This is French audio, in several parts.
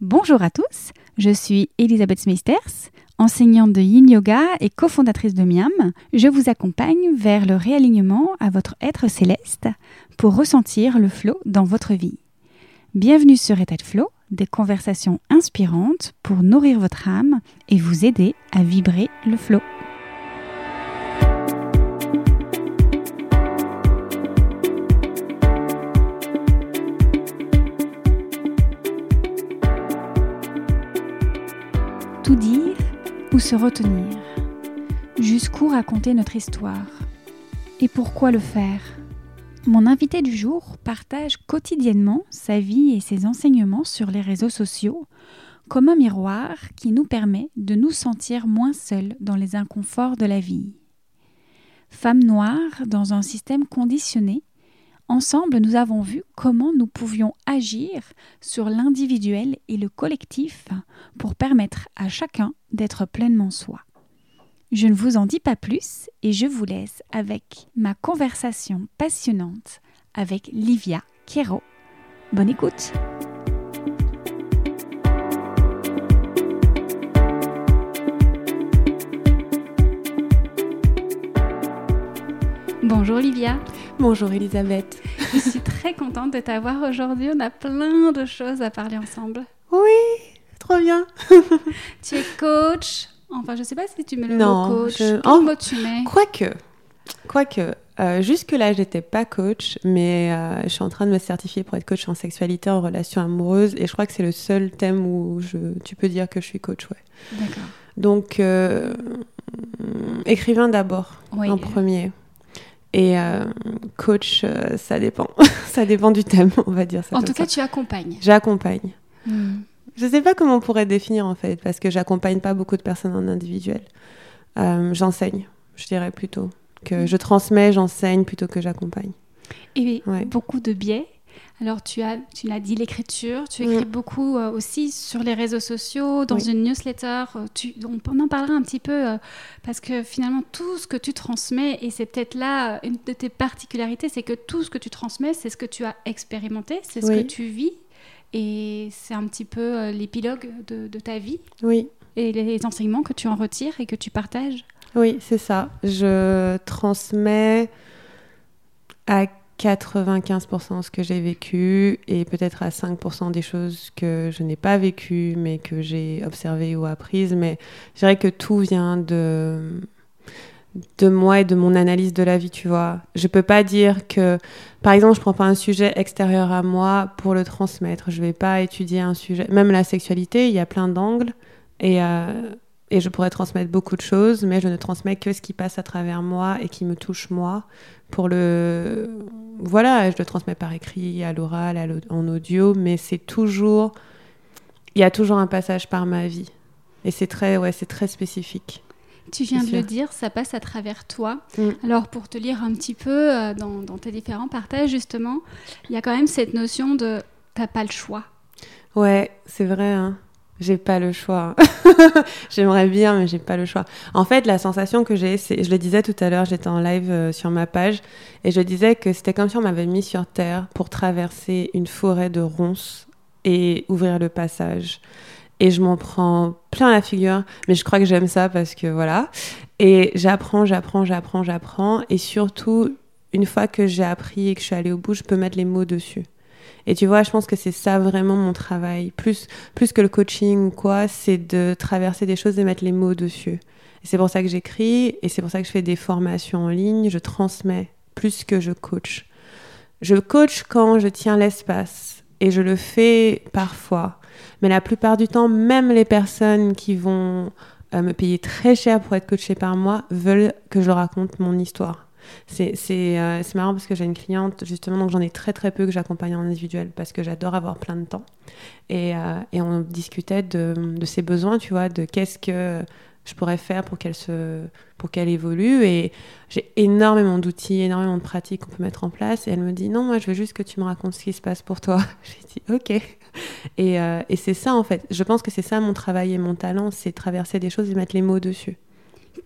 Bonjour à tous, je suis Elisabeth Smithers, enseignante de Yin Yoga et cofondatrice de Miam. Je vous accompagne vers le réalignement à votre être céleste pour ressentir le flow dans votre vie. Bienvenue sur État de Flow, des conversations inspirantes pour nourrir votre âme et vous aider à vibrer le flow. Se retenir? Jusqu'où raconter notre histoire? Et pourquoi le faire? Mon invité du jour partage quotidiennement sa vie et ses enseignements sur les réseaux sociaux comme un miroir qui nous permet de nous sentir moins seuls dans les inconforts de la vie. Femme noire dans un système conditionné, Ensemble, nous avons vu comment nous pouvions agir sur l'individuel et le collectif pour permettre à chacun d'être pleinement soi. Je ne vous en dis pas plus et je vous laisse avec ma conversation passionnante avec Livia Quero. Bonne écoute Bonjour Livia. Bonjour Elisabeth. Je suis très contente de t'avoir aujourd'hui. On a plein de choses à parler ensemble. Oui, trop bien. tu es coach. Enfin, je ne sais pas si tu mets le non, mot coach. Je... Quel mot tu mets Quoique, quoique. Euh, jusque-là, j'étais pas coach, mais euh, je suis en train de me certifier pour être coach en sexualité, en relation amoureuse, et je crois que c'est le seul thème où je, tu peux dire que je suis coach, ouais. D'accord. Donc, euh, écrivain d'abord, Oui. en premier. Et euh, coach, euh, ça dépend. ça dépend du thème, on va dire ça. En tout ça. cas, tu accompagnes. J'accompagne. Hmm. Je sais pas comment on pourrait définir en fait, parce que j'accompagne pas beaucoup de personnes en individuel. Euh, j'enseigne, je dirais plutôt. Que je transmets, j'enseigne plutôt que j'accompagne. Et Ouais. beaucoup de biais. Alors, tu as, tu l'as dit, l'écriture. Tu écris Mm. beaucoup euh, aussi sur les réseaux sociaux, dans Oui. une newsletter. Euh, Tu, on, en parlera un petit peu euh, parce que finalement, tout ce que tu transmets, et c'est peut-être là une de tes particularités, c'est que tout ce que tu transmets, c'est ce que tu as expérimenté, c'est ce Oui. que tu vis. Et c'est un petit peu euh, l'épilogue de, de ta vie Oui, et les enseignements que tu en retires et que tu partages. oui, c'est ça. Je transmets à 95% ce que j'ai vécu et peut-être à 5% des choses que je n'ai pas vécues mais que j'ai observées ou apprises. Mais je dirais que tout vient de, de moi et de mon analyse de la vie, tu vois. Je peux pas dire que, par exemple, je prends pas un sujet extérieur à moi pour le transmettre. Je vais pas étudier un sujet, même la sexualité, il y a plein d'angles et, euh, et je pourrais transmettre beaucoup de choses, mais je ne transmets que ce qui passe à travers moi et qui me touche moi. Pour le, voilà, je le transmets par écrit, à l'oral, en audio, mais c'est toujours, il y a toujours un passage par ma vie. Et c'est très, ouais, c'est très spécifique. Tu viens de le dire, ça passe à travers toi. Mm. Alors pour te lire un petit peu euh, dans, dans tes différents partages, justement, il y a quand même cette notion de t'as pas le choix. Ouais, c'est vrai. Hein. J'ai pas le choix. J'aimerais bien, mais j'ai pas le choix. En fait, la sensation que j'ai, c'est, je le disais tout à l'heure, j'étais en live euh, sur ma page, et je disais que c'était comme si on m'avait mis sur terre pour traverser une forêt de ronces et ouvrir le passage. Et je m'en prends plein la figure, mais je crois que j'aime ça parce que voilà. Et j'apprends, j'apprends, j'apprends, j'apprends, et surtout, une fois que j'ai appris et que je suis allée au bout, je peux mettre les mots dessus. Et tu vois, je pense que c'est ça vraiment mon travail. Plus, plus que le coaching quoi, c'est de traverser des choses et mettre les mots dessus. Et c'est pour ça que j'écris et c'est pour ça que je fais des formations en ligne. Je transmets plus que je coach. Je coach quand je tiens l'espace et je le fais parfois. Mais la plupart du temps, même les personnes qui vont euh, me payer très cher pour être coachées par moi veulent que je raconte mon histoire. C'est euh, marrant parce que j'ai une cliente, justement, donc j'en ai très très peu que j'accompagne en individuel parce que j'adore avoir plein de temps. Et, euh, et on discutait de, de ses besoins, tu vois, de qu'est-ce que je pourrais faire pour qu'elle évolue. Et j'ai énormément d'outils énormément de pratiques qu'on peut mettre en place. Et elle me dit non moi je veux juste que tu me racontes ce qui se passe pour toi. J'ai dit ok. Et, euh, et c'est ça en fait. Je pense que c'est ça mon travail et mon talent c'est traverser des choses et mettre les mots dessus.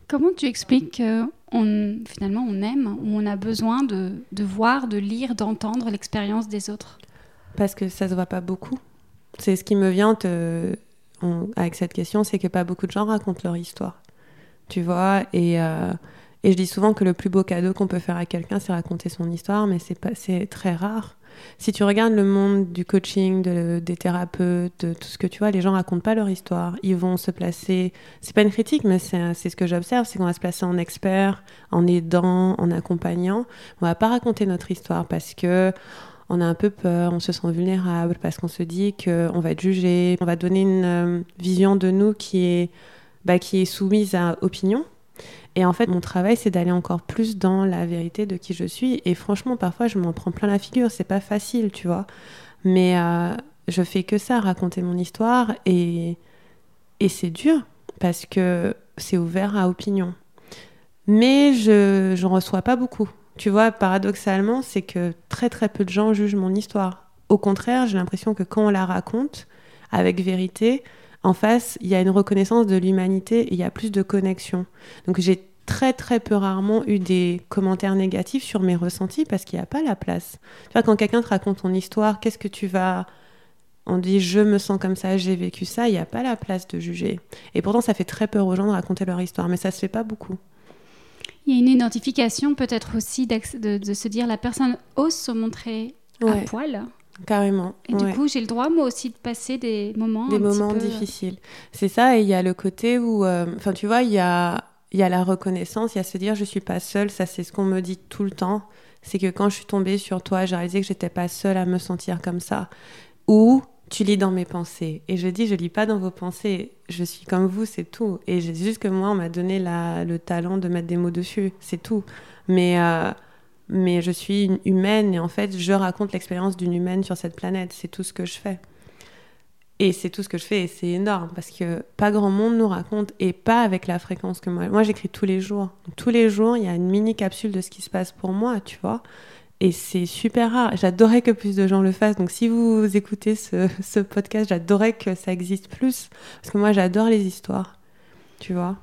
Comment tu expliques que on, finalement on aime ou on a besoin de, voir, de lire, d'entendre l'expérience des autres parce que ça se voit pas beaucoup C'est ce qui me vient avec cette question, c'est que pas beaucoup de gens racontent leur histoire. Tu vois, et, euh, et je dis souvent que le plus beau cadeau qu'on peut faire à quelqu'un, c'est raconter son histoire, mais c'est très rare. Si tu regardes le monde du coaching, des thérapeutes, de tout ce que tu vois, les gens racontent pas leur histoire. Ils vont se placer. C'est pas une critique, mais c'est, ce que j'observe, c'est qu'on va se placer en expert, en aidant, en accompagnant. On va pas raconter notre histoire parce que on a un peu peur, on se sent vulnérable parce qu'on se dit qu'on va être jugé, on va donner une euh, vision de nous qui est, bah, qui est soumise à opinion. Et en fait, mon travail, c'est d'aller encore plus dans la vérité de qui je suis. Et franchement, parfois, je m'en prends plein la figure. C'est pas facile, tu vois. Mais euh, je fais que ça, raconter mon histoire. Et, et c'est dur parce que c'est ouvert à opinion. Mais je n'en reçois pas beaucoup. Tu vois, paradoxalement, c'est que très très peu de gens jugent mon histoire. Au contraire, j'ai l'impression que quand on la raconte avec vérité, en face, il y a une reconnaissance de l'humanité et il y a plus de connexion. Donc j'ai très très peu rarement eu des commentaires négatifs sur mes ressentis parce qu'il n'y a pas la place. Tu vois, quand quelqu'un te raconte ton histoire, qu'est-ce que tu vas... On dit je me sens comme ça, j'ai vécu ça, il n'y a pas la place de juger. Et pourtant, ça fait très peur aux gens de raconter leur histoire, mais ça se fait pas beaucoup. Il y a une identification peut-être aussi de, se dire la personne ose se montrer à poil. Carrément. Et du coup, j'ai le droit, moi aussi, de passer des moments. Des moments euh, difficiles. C'est ça, et il y a le côté où. Euh, enfin, tu vois, il y a, y a la reconnaissance, il y a se dire je suis pas seule, ça, c'est ce qu'on me dit tout le temps. C'est que quand je suis tombée sur toi, j'ai réalisé que j'étais pas seule à me sentir comme ça. Ou tu lis dans mes pensées. Et je dis, je lis pas dans vos pensées. Je suis comme vous, c'est tout. Et c'est juste que moi, on m'a donné la, le talent de mettre des mots dessus. C'est tout. Mais. Euh, mais je suis une humaine et en fait, je raconte l'expérience d'une humaine sur cette planète. C'est tout ce que je fais. Et c'est tout ce que je fais et c'est énorme parce que pas grand monde nous raconte et pas avec la fréquence que moi. Moi, j'écris tous les jours. tous les jours, il y a une mini capsule de ce qui se passe pour moi, tu vois. Et c'est super rare. J'adorais que plus de gens le fassent. Donc si vous écoutez ce, podcast, j'adorais que ça existe plus. Parce que moi, j'adore les histoires. Tu vois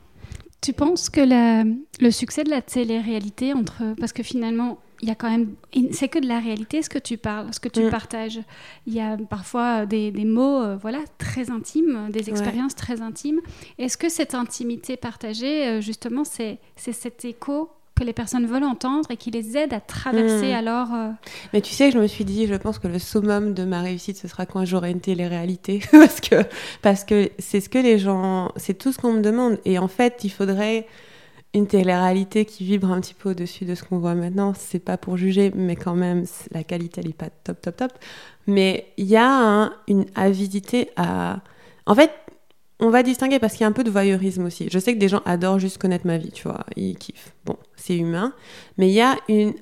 tu penses que le succès de la télé-réalité, entre, parce que finalement, il y a quand même, c'est que de la réalité ce que tu parles, ce que tu mm. partages. Il y a parfois des, mots, euh, voilà, très intimes, des expériences très intimes. Est-ce que cette intimité partagée, euh, justement, c'est cet écho que les personnes veulent entendre et qui les aide à traverser hmm. alors. Euh, Mais tu sais, je me suis dit, je pense que le summum de ma réussite, ce sera quand j'aurai une télé-réalité. parce que parce que c'est ce que les gens. C'est tout ce qu'on me demande. Et en fait, il faudrait une télé-réalité qui vibre un petit peu au-dessus de ce qu'on voit maintenant. C'est pas pour juger, mais quand même, la qualité, elle est pas top, top, top. Mais il y a une avidité à. En fait, on va distinguer parce qu'il y a un peu de voyeurisme aussi. Je sais que des gens adorent juste connaître ma vie, tu vois, ils kiffent. Bon, c'est humain, mais il y a une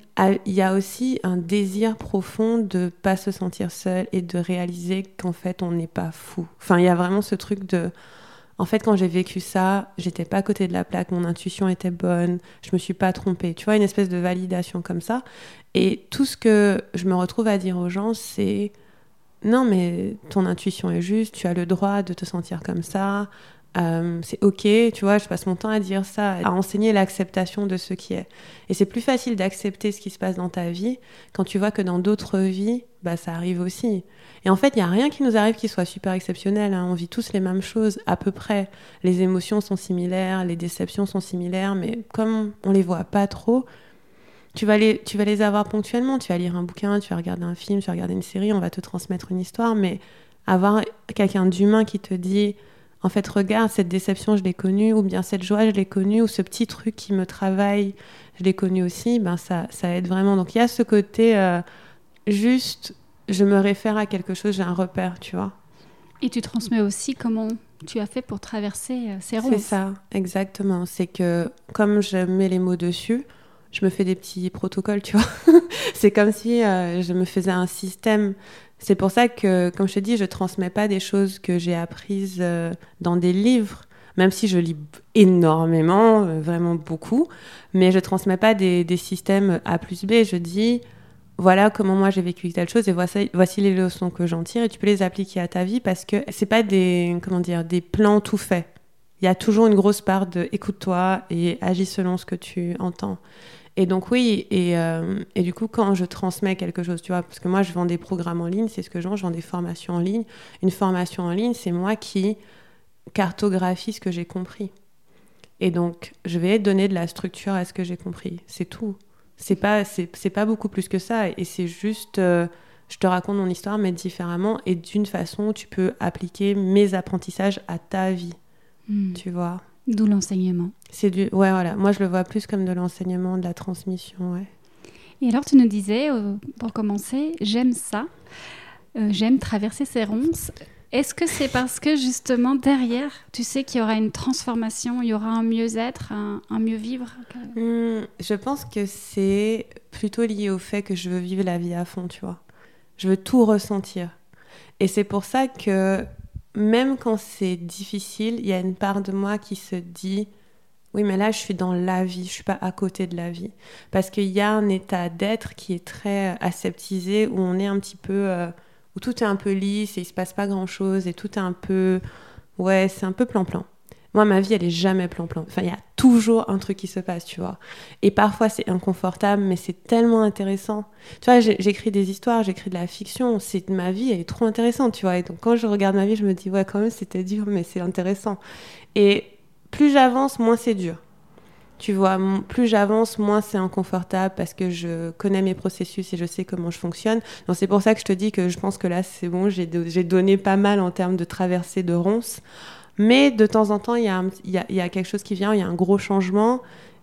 il y a aussi un désir profond de pas se sentir seul et de réaliser qu'en fait on n'est pas fou. Enfin, il y a vraiment ce truc de en fait, quand j'ai vécu ça, j'étais pas à côté de la plaque, mon intuition était bonne, je me suis pas trompée. Tu vois, une espèce de validation comme ça. Et tout ce que je me retrouve à dire aux gens, c'est non, mais ton intuition est juste, tu as le droit de te sentir comme ça, euh, c'est ok, tu vois, je passe mon temps à dire ça, à enseigner l'acceptation de ce qui est. Et c'est plus facile d'accepter ce qui se passe dans ta vie quand tu vois que dans d'autres vies, bah, ça arrive aussi. Et en fait, il n'y a rien qui nous arrive qui soit super exceptionnel. Hein. On vit tous les mêmes choses, à peu près. Les émotions sont similaires, les déceptions sont similaires, mais comme on les voit pas trop, tu vas, les, tu vas les avoir ponctuellement. Tu vas lire un bouquin, tu vas regarder un film, tu vas regarder une série, on va te transmettre une histoire, mais avoir quelqu'un d'humain qui te dit en fait, regarde, cette déception, je l'ai connue, ou bien cette joie, je l'ai connue, ou ce petit truc qui me travaille, je l'ai connu aussi, ben ça, ça aide vraiment. Donc il y a ce côté euh, juste, je me réfère à quelque chose, j'ai un repère, tu vois. Et tu transmets aussi comment tu as fait pour traverser euh, ces ronces. C'est ça, exactement. C'est que comme je mets les mots dessus, je me fais des petits protocoles, tu vois. c'est comme si euh, je me faisais un système. C'est pour ça que, comme je te dis, je transmets pas des choses que j'ai apprises euh, dans des livres, même si je lis énormément, euh, vraiment beaucoup, mais je transmets pas des, systèmes A plus B. Je dis, voilà comment moi j'ai vécu telle chose et voici, voici les leçons que j'en tire et tu peux les appliquer à ta vie parce que c'est pas des, comment dire, des plans tout faits. Il y a toujours une grosse part de écoute-toi et agis selon ce que tu entends. Et donc oui, et, euh, et, du coup, quand je transmets quelque chose, tu vois, parce que moi, je vends des programmes en ligne, c'est ce que je vends, je vends des formations en ligne. Une formation en ligne, c'est moi qui cartographie ce que j'ai compris. Et donc, je vais donner de la structure à ce que j'ai compris. C'est tout. C'est pas, c'est, pas beaucoup plus que ça. Et c'est juste, euh, je te raconte mon histoire, mais différemment et d'une façon où tu peux appliquer mes apprentissages à ta vie. Hmm. Tu vois? D'où l'enseignement. C'est du, ouais, voilà. Moi, je le vois plus comme de l'enseignement, de la transmission, ouais. Et alors, tu nous disais, euh, pour commencer, j'aime ça. Euh, j'aime traverser ces ronces. Est-ce que c'est parce que justement derrière, tu sais qu'il y aura une transformation, il y aura un mieux-être, un, mieux vivre hmm, Je pense que c'est plutôt lié au fait que je veux vivre la vie à fond, tu vois. Je veux tout ressentir. Et c'est pour ça que même quand c'est difficile, il y a une part de moi qui se dit oui, mais là, je suis dans la vie, je suis pas à côté de la vie. Parce qu'il y a un état d'être qui est très aseptisé, où on est un petit peu. Euh, où tout est un peu lisse et il se passe pas grand chose et tout est un peu. Ouais, c'est un peu plan-plan. Moi, ma vie, elle est jamais plan-plan. Enfin, il y a toujours un truc qui se passe, tu vois. Et parfois, c'est inconfortable, mais c'est tellement intéressant. Tu vois, j'écris des histoires, j'écris de la fiction. C'est ma vie, elle est trop intéressante, tu vois. Et donc, quand je regarde ma vie, je me dis, ouais, quand même, c'était dur, mais c'est intéressant. Et plus j'avance, moins c'est dur. Tu vois, plus j'avance, moins c'est inconfortable parce que je connais mes processus et je sais comment je fonctionne. Donc c'est pour ça que je te dis que je pense que là c'est bon, j'ai donné pas mal en termes de traversée de ronces. Mais de temps en temps, il y, a, quelque chose qui vient, il y a un gros changement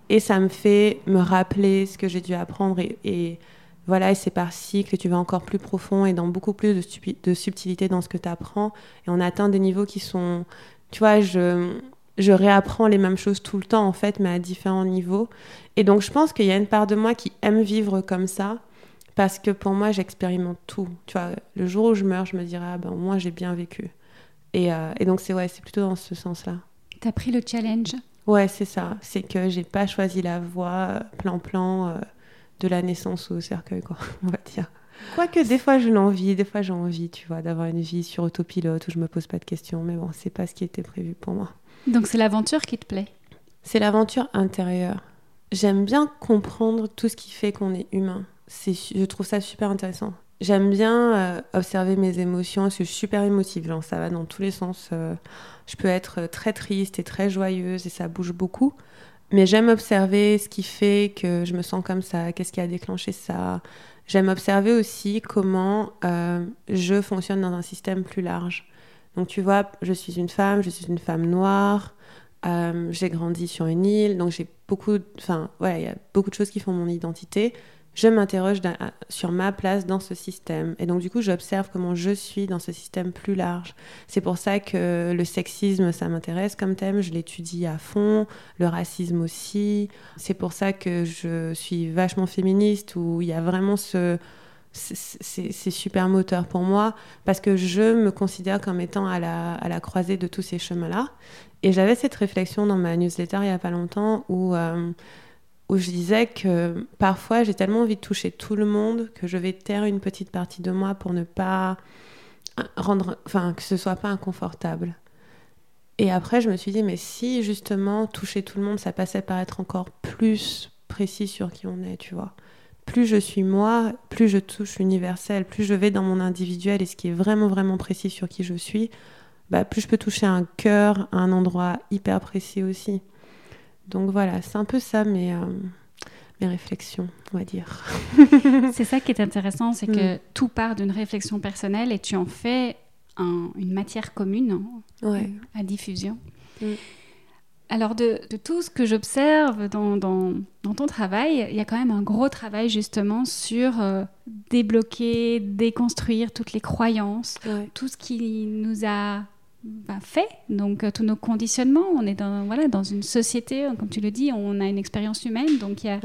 et ça me fait me rappeler ce que j'ai dû apprendre et, voilà, et c'est par cycle, tu vas encore plus profond et dans beaucoup plus de, subtilité dans ce que tu apprends. Et on atteint des niveaux qui sont, tu vois, je, je réapprends les mêmes choses tout le temps, en fait, mais à différents niveaux. Et donc, je pense qu'il y a une part de moi qui aime vivre comme ça, parce que pour moi, j'expérimente tout. Tu vois, le jour où je meurs, je me dirais, ah ben, moi, j'ai bien vécu. Et, euh, et donc, c'est ouais, c'est plutôt dans ce sens-là. T'as pris le challenge? Ouais, c'est ça. C'est que j'ai pas choisi la voie plan-plan euh, de la naissance au cercueil, quoi, on va dire. Quoique des fois je l'envie, des fois j'ai envie, tu vois, d'avoir une vie sur autopilote où je me pose pas de questions, mais bon, c'est pas ce qui était prévu pour moi. Donc c'est l'aventure qui te plaît? C'est l'aventure intérieure. J'aime bien comprendre tout ce qui fait qu'on est humain. je trouve ça super intéressant. J'aime bien euh, observer mes émotions. Je suis super émotive. ça va dans tous les sens. Euh, je peux être très triste et très joyeuse et ça bouge beaucoup. Mais j'aime observer ce qui fait que je me sens comme ça. Qu'est-ce qui a déclenché ça J'aime observer aussi comment euh, je fonctionne dans un système plus large. Donc tu vois, je suis une femme, je suis une femme noire, euh, j'ai grandi sur une île, donc j'ai beaucoup, enfin ouais, il y a beaucoup de choses qui font mon identité. Je m'interroge sur ma place dans ce système. Et donc, du coup, j'observe comment je suis dans ce système plus large. C'est pour ça que le sexisme, ça m'intéresse comme thème. Je l'étudie à fond. Le racisme aussi. C'est pour ça que je suis vachement féministe, où il y a vraiment ce, c'est super moteur pour moi parce que je me considère comme étant à la, à la croisée de tous ces chemins-là. Et j'avais cette réflexion dans ma newsletter il n'y a pas longtemps où, euh, où je disais que parfois j'ai tellement envie de toucher tout le monde que je vais taire une petite partie de moi pour ne pas rendre, enfin, que ce soit pas inconfortable. Et après, je me suis dit, mais si justement toucher tout le monde, ça passait par être encore plus précis sur qui on est, tu vois plus je suis moi, plus je touche universel, plus je vais dans mon individuel et ce qui est vraiment vraiment précis sur qui je suis, bah, plus je peux toucher un cœur, un endroit hyper précis aussi. Donc voilà, c'est un peu ça mes, euh, mes réflexions, on va dire. c'est ça qui est intéressant, c'est que mm. tout part d'une réflexion personnelle et tu en fais une matière commune à diffusion. Mm. Alors de, tout ce que j'observe dans, ton travail, il y a quand même un gros travail justement sur euh, débloquer, déconstruire toutes les croyances, tout ce qui nous a bah, fait, donc euh, tous nos conditionnements. On est dans, voilà, dans une société, hein, comme tu le dis, on a une expérience humaine, donc y a,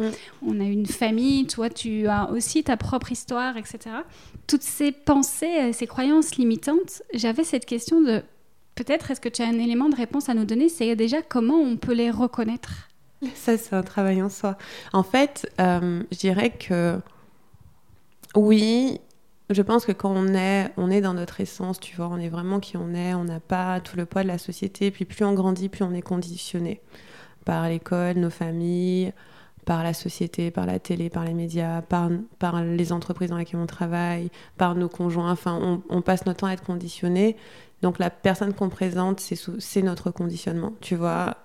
on a une famille, toi tu as aussi ta propre histoire, etc. Toutes ces pensées, ces croyances limitantes, j'avais cette question de peut-être est-ce que tu as un élément de réponse à nous donner? C'est déjà comment on peut les reconnaître? Ça, c'est un travail en soi. En fait, euh, je dirais que oui, je pense que quand on est, on est dans notre essence, tu vois, on est vraiment qui on est, on n'a pas tout le poids de la société, puis plus on grandit, plus on est conditionné par l'école, nos familles, par la société, par la télé, par les médias, par, par les entreprises dans lesquelles on travaille, par nos conjoints. Enfin, on, on passe notre temps à être conditionné. Donc la personne qu'on présente, c'est notre conditionnement. Tu vois,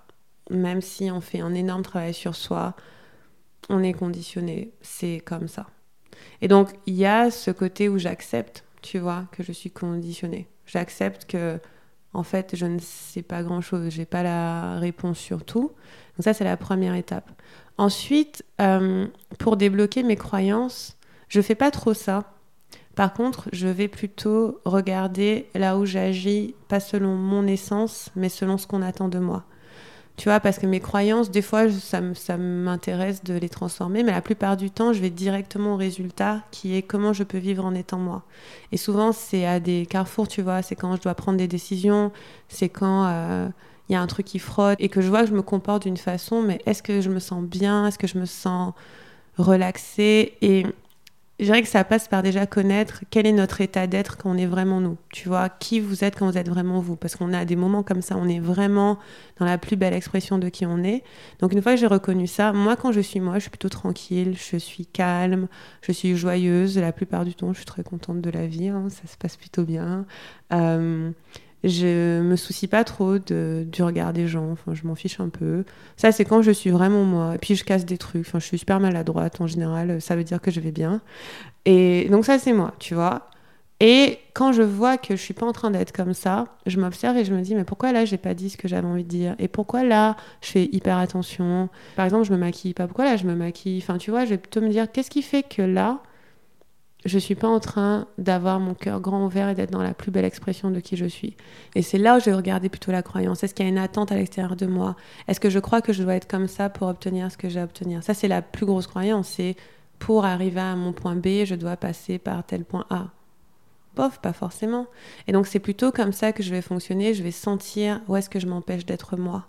même si on fait un énorme travail sur soi, on est conditionné. C'est comme ça. Et donc, il y a ce côté où j'accepte, tu vois, que je suis conditionnée. J'accepte que, en fait, je ne sais pas grand-chose. J'ai pas la réponse sur tout. Donc ça, c'est la première étape. Ensuite, euh, pour débloquer mes croyances, je fais pas trop ça. Par contre, je vais plutôt regarder là où j'agis, pas selon mon essence, mais selon ce qu'on attend de moi. Tu vois, parce que mes croyances, des fois, ça, m'intéresse de les transformer, mais la plupart du temps, je vais directement au résultat qui est comment je peux vivre en étant moi. Et souvent, c'est à des carrefours, tu vois, c'est quand je dois prendre des décisions, c'est quand euh, il y a un truc qui frotte et que je vois que je me comporte d'une façon, mais est-ce que je me sens bien? Est-ce que je me sens relaxée? Et je dirais que ça passe par déjà connaître quel est notre état d'être quand on est vraiment nous. Tu vois, qui vous êtes quand vous êtes vraiment vous. Parce qu'on a des moments comme ça, on est vraiment dans la plus belle expression de qui on est. Donc une fois que j'ai reconnu ça, moi quand je suis moi, je suis plutôt tranquille, je suis calme, je suis joyeuse. La plupart du temps, je suis très contente de la vie, hein. ça se passe plutôt bien. Euh, je me soucie pas trop du regard des gens, enfin, je m'en fiche un peu. Ça, c'est quand je suis vraiment moi. Et puis, je casse des trucs. Enfin, je suis super maladroite en général, ça veut dire que je vais bien. Et donc, ça, c'est moi, tu vois. Et quand je vois que je suis pas en train d'être comme ça, je m'observe et je me dis mais pourquoi là j'ai pas dit ce que j'avais envie de dire? Et pourquoi là je fais hyper attention? Par exemple, je me maquille pas. Pourquoi là je me maquille? Enfin, tu vois, je vais plutôt me dire qu'est-ce qui fait que là je suis pas en train d'avoir mon cœur grand ouvert et d'être dans la plus belle expression de qui je suis. Et c'est là où je vais regarder plutôt la croyance. Est-ce qu'il y a une attente à l'extérieur de moi? Est-ce que je crois que je dois être comme ça pour obtenir ce que j'ai à obtenir? Ça, c'est la plus grosse croyance. C'est pour arriver à mon point B, je dois passer par tel point A. Bof, pas forcément. Et donc, c'est plutôt comme ça que je vais fonctionner. Je vais sentir où est-ce que je m'empêche d'être moi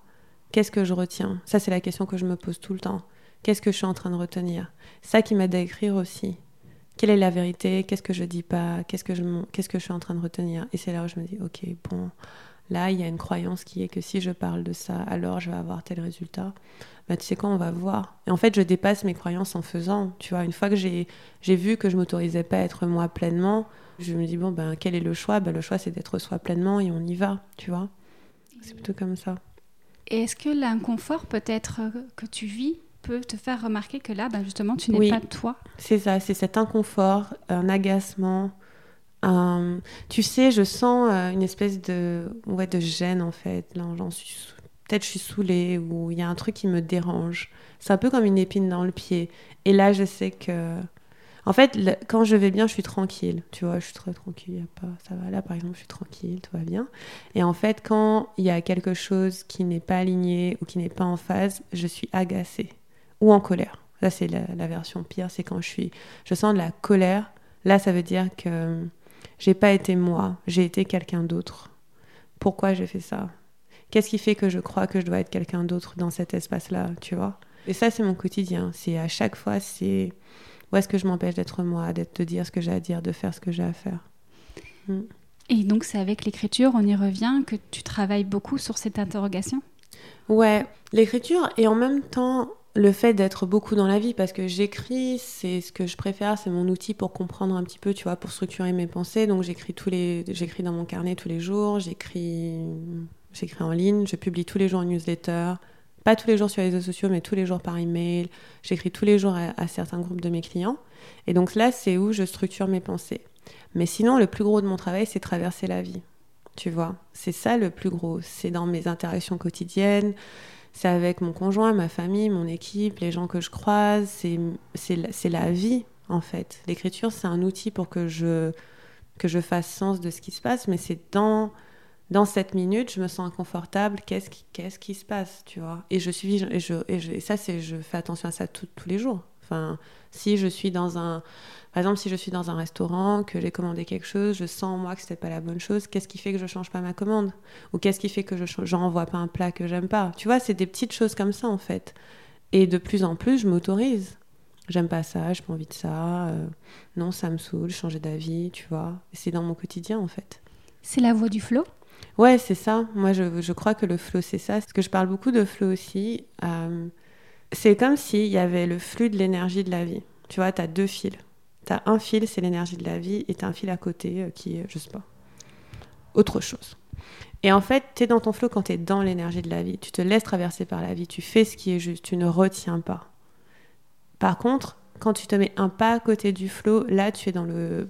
Qu'est-ce que je retiens? Ça, c'est la question que je me pose tout le temps. Qu'est-ce que je suis en train de retenir? Ça qui m'aide à écrire aussi quelle est la vérité, qu'est-ce que je dis pas, qu'est-ce que je, qu'est-ce que je suis en train de retenir. Et c'est là où je me dis, ok, bon, là, il y a une croyance qui est que si je parle de ça, alors je vais avoir tel résultat. Bah, tu sais quoi, on va voir. Et en fait, je dépasse mes croyances en faisant. Tu vois, une fois que j'ai, j'ai vu que je m'autorisais pas à être moi pleinement, je me dis, bon, ben, quel est le choix? Ben, Le choix, c'est d'être soi pleinement et on y va, tu vois. C'est plutôt comme ça. Et est-ce que l'inconfort peut-être que tu vis peut te faire remarquer que là, ben justement, tu n'es pas toi. C'est ça, c'est cet inconfort, un agacement. Tu sais, je sens euh, une espèce de, ouais, de gêne en fait. Là, j'en suis, peut-être je suis saoulée ou il y a un truc qui me dérange. C'est un peu comme une épine dans le pied. Et là, je sais que, en fait, quand je vais bien, je suis tranquille. Tu vois, je suis très tranquille. Y a pas, ça va. Là, par exemple, je suis tranquille, tout va bien. Et en fait, quand il y a quelque chose qui n'est pas aligné ou qui n'est pas en phase, je suis agacée ou en colère. Là, c'est la, version pire, c'est quand je suis, je sens de la colère. Là, ça veut dire que j'ai pas été moi, j'ai été quelqu'un d'autre. Pourquoi j'ai fait ça? Qu'est-ce qui fait que je crois que je dois être quelqu'un d'autre dans cet espace-là, tu vois? Et ça, c'est mon quotidien. C'est à chaque fois, c'est où est-ce que je m'empêche d'être moi, d'être de dire ce que j'ai à dire, de faire ce que j'ai à faire. Hmm. Et donc, c'est avec l'écriture, on y revient, que tu travailles beaucoup sur cette interrogation? Ouais, l'écriture et en même temps le fait d'être beaucoup dans la vie, parce que j'écris, c'est ce que je préfère, c'est mon outil pour comprendre un petit peu, tu vois, pour structurer mes pensées. Donc j'écris tous les, j'écris dans mon carnet tous les jours, j'écris, j'écris en ligne, je publie tous les jours une newsletter, pas tous les jours sur les réseaux sociaux, mais tous les jours par email. J'écris tous les jours à, certains groupes de mes clients. Et donc là, c'est où je structure mes pensées. Mais sinon, le plus gros de mon travail, c'est traverser la vie. Tu vois, c'est ça le plus gros. C'est dans mes interactions quotidiennes c'est avec mon conjoint, ma famille, mon équipe, les gens que je croise, c'est la vie en fait. L'écriture, c'est un outil pour que je, que je fasse sens de ce qui se passe, mais c'est dans, dans cette minute, je me sens inconfortable, qu'est-ce qui, qui se passe, tu vois? Et je suis, et, je, et, ça, c'est, je fais attention à ça tous les jours. Enfin, si je suis dans un, par exemple, si je suis dans un restaurant, que j'ai commandé quelque chose, je sens en moi que c'était pas la bonne chose, qu'est-ce qui fait que je change pas ma commande? Ou qu'est-ce qui fait que je n'envoie pas un plat que j'aime pas? Tu vois, c'est des petites choses comme ça en fait. Et de plus en plus, je m'autorise. J'aime pas ça, j'ai pas envie de ça. Euh, non, ça me saoule, changer d'avis, tu vois. C'est dans mon quotidien en fait. C'est la voie du flow? Ouais, c'est ça. Moi, je, je, crois que le flow, c'est ça. Parce que je parle beaucoup de flow aussi. Euh, C'est comme s'il y avait le flux de l'énergie de la vie. Tu vois, tu as deux fils. Tu as un fil, c'est l'énergie de la vie, et tu as un fil à côté euh, qui est, je sais pas, autre chose. Et en fait, tu es dans ton flot quand tu es dans l'énergie de la vie. Tu te laisses traverser par la vie, tu fais ce qui est juste, tu ne retiens pas. Par contre, quand tu te mets un pas à côté du flot, là, tu es dans le,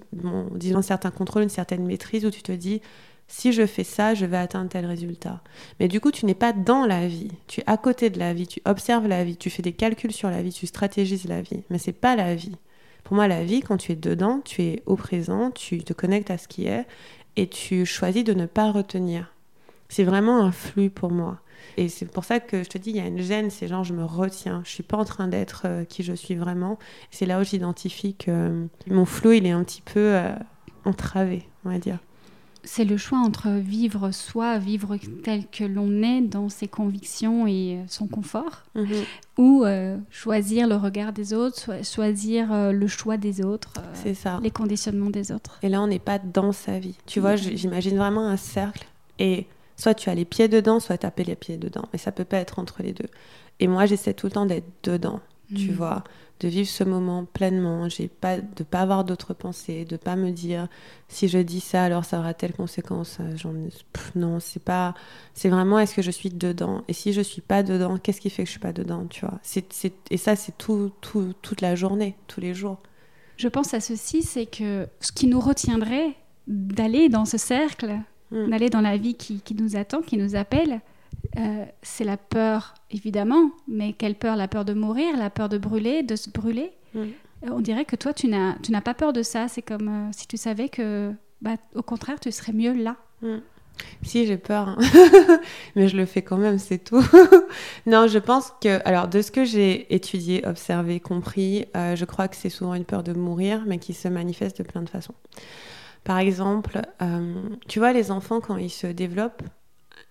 disons, un certain contrôle, une certaine maîtrise où tu te dis, si je fais ça, je vais atteindre tel résultat. Mais du coup, tu n'es pas dans la vie, tu es à côté de la vie, tu observes la vie, tu fais des calculs sur la vie, tu stratégises la vie, mais c'est pas la vie. Pour moi, la vie, quand tu es dedans, tu es au présent, tu te connectes à ce qui est et tu choisis de ne pas retenir. C'est vraiment un flux pour moi. Et c'est pour ça que je te dis, il y a une gêne, c'est genre je me retiens, je suis pas en train d'être euh, qui je suis vraiment. C'est là où j'identifie que mon flot, il est un petit peu euh, entravé, on va dire c'est le choix entre vivre soi, vivre tel que l'on est dans ses convictions et euh, son confort, mhm. ou euh, choisir le regard des autres, choisir euh, le choix des autres, ça. les conditionnements des autres. Et là, on n'est pas dans sa vie. Tu vois, j'imagine vraiment un cercle et soit tu as les pieds dedans, soit tu as les pieds dedans. Mais ça peut pas être entre les deux. Et moi, j'essaie tout le temps d'être dedans, tu mhm. vois de vivre ce moment pleinement, j'ai pas de pas avoir d'autres pensées, de pas me dire si je dis ça alors ça aura telle conséquence. Euh, non, c'est pas c'est vraiment est-ce que je suis dedans? Et si je suis pas dedans, qu'est-ce qui fait que je suis pas dedans, tu vois? C'est, et ça c'est tout, tout toute la journée, tous les jours. Je pense à ceci, c'est que ce qui nous retiendrait d'aller dans ce cercle, hmm. d'aller dans la vie qui, qui nous attend, qui nous appelle, euh, c'est la peur, évidemment, mais quelle peur La peur de mourir, la peur de brûler, de se brûler. Mm. Euh, on dirait que toi, tu n'as, tu n'as pas peur de ça. C'est comme euh, si tu savais que, bah, au contraire, tu serais mieux là. Mm. Si, j'ai peur, hein. mais je le fais quand même, c'est tout. non, je pense que, alors, de ce que j'ai étudié, observé, compris, je crois que c'est souvent une peur de mourir, mais qui se manifeste de plein de façons. Par exemple, tu vois, les enfants, quand ils se développent,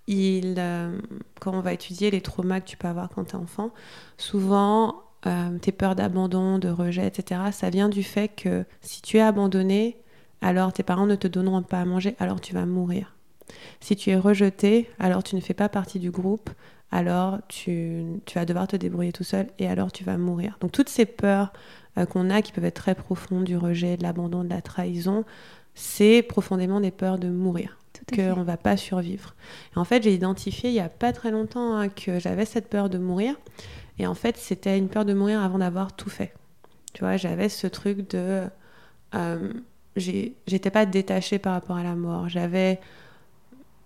euh, quand on va étudier les traumas que tu peux avoir quand tu es enfant, souvent euh, tes peurs d'abandon, de rejet, etc., ça vient du fait que si tu es abandonné, alors tes parents ne te donneront pas à manger, alors tu vas mourir. Si tu es rejeté, alors tu ne fais pas partie du groupe, alors tu, vas devoir te débrouiller tout seul et alors tu vas mourir. Donc toutes ces peurs euh, qu'on a qui peuvent être très profondes, du rejet, de l'abandon, de la trahison, c'est profondément des peurs de mourir qu'on ne va pas survivre. Et en fait, j'ai identifié il n'y a pas très longtemps hein, que j'avais cette peur de mourir. Et en fait, c'était une peur de mourir avant d'avoir tout fait. Tu vois, j'avais ce truc de... Euh, j'étais pas détachée par rapport à la mort. J'avais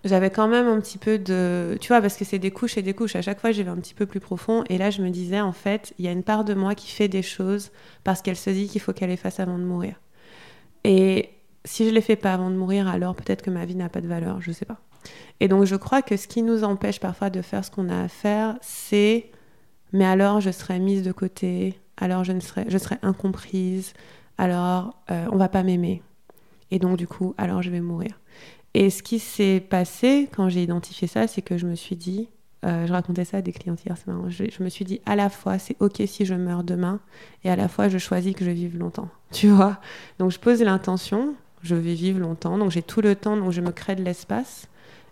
j'avais quand même un petit peu de tu vois parce que c'est des couches et des couches à chaque fois j'y vais un petit peu plus profond et là je me disais en fait il y a une part de moi qui fait des choses parce qu'elle se dit qu'il faut qu'elle les fasse avant de mourir et si je les fais pas avant de mourir, alors peut-être que ma vie n'a pas de valeur, je sais pas. Et donc je crois que ce qui nous empêche parfois de faire ce qu'on a à faire, c'est mais alors je serai mise de côté, alors je ne serai, je serai incomprise, alors euh, on va pas m'aimer. Et donc du coup, alors je vais mourir. Et ce qui s'est passé quand j'ai identifié ça, c'est que je me suis dit, euh, je racontais ça à des clients hier, je, je, me suis dit à la fois c'est ok si je meurs demain, et à la fois je choisis que je vive longtemps. Tu vois? Donc je pose l'intention, je vais vivre longtemps, donc j'ai tout le temps, donc je me crée de l'espace.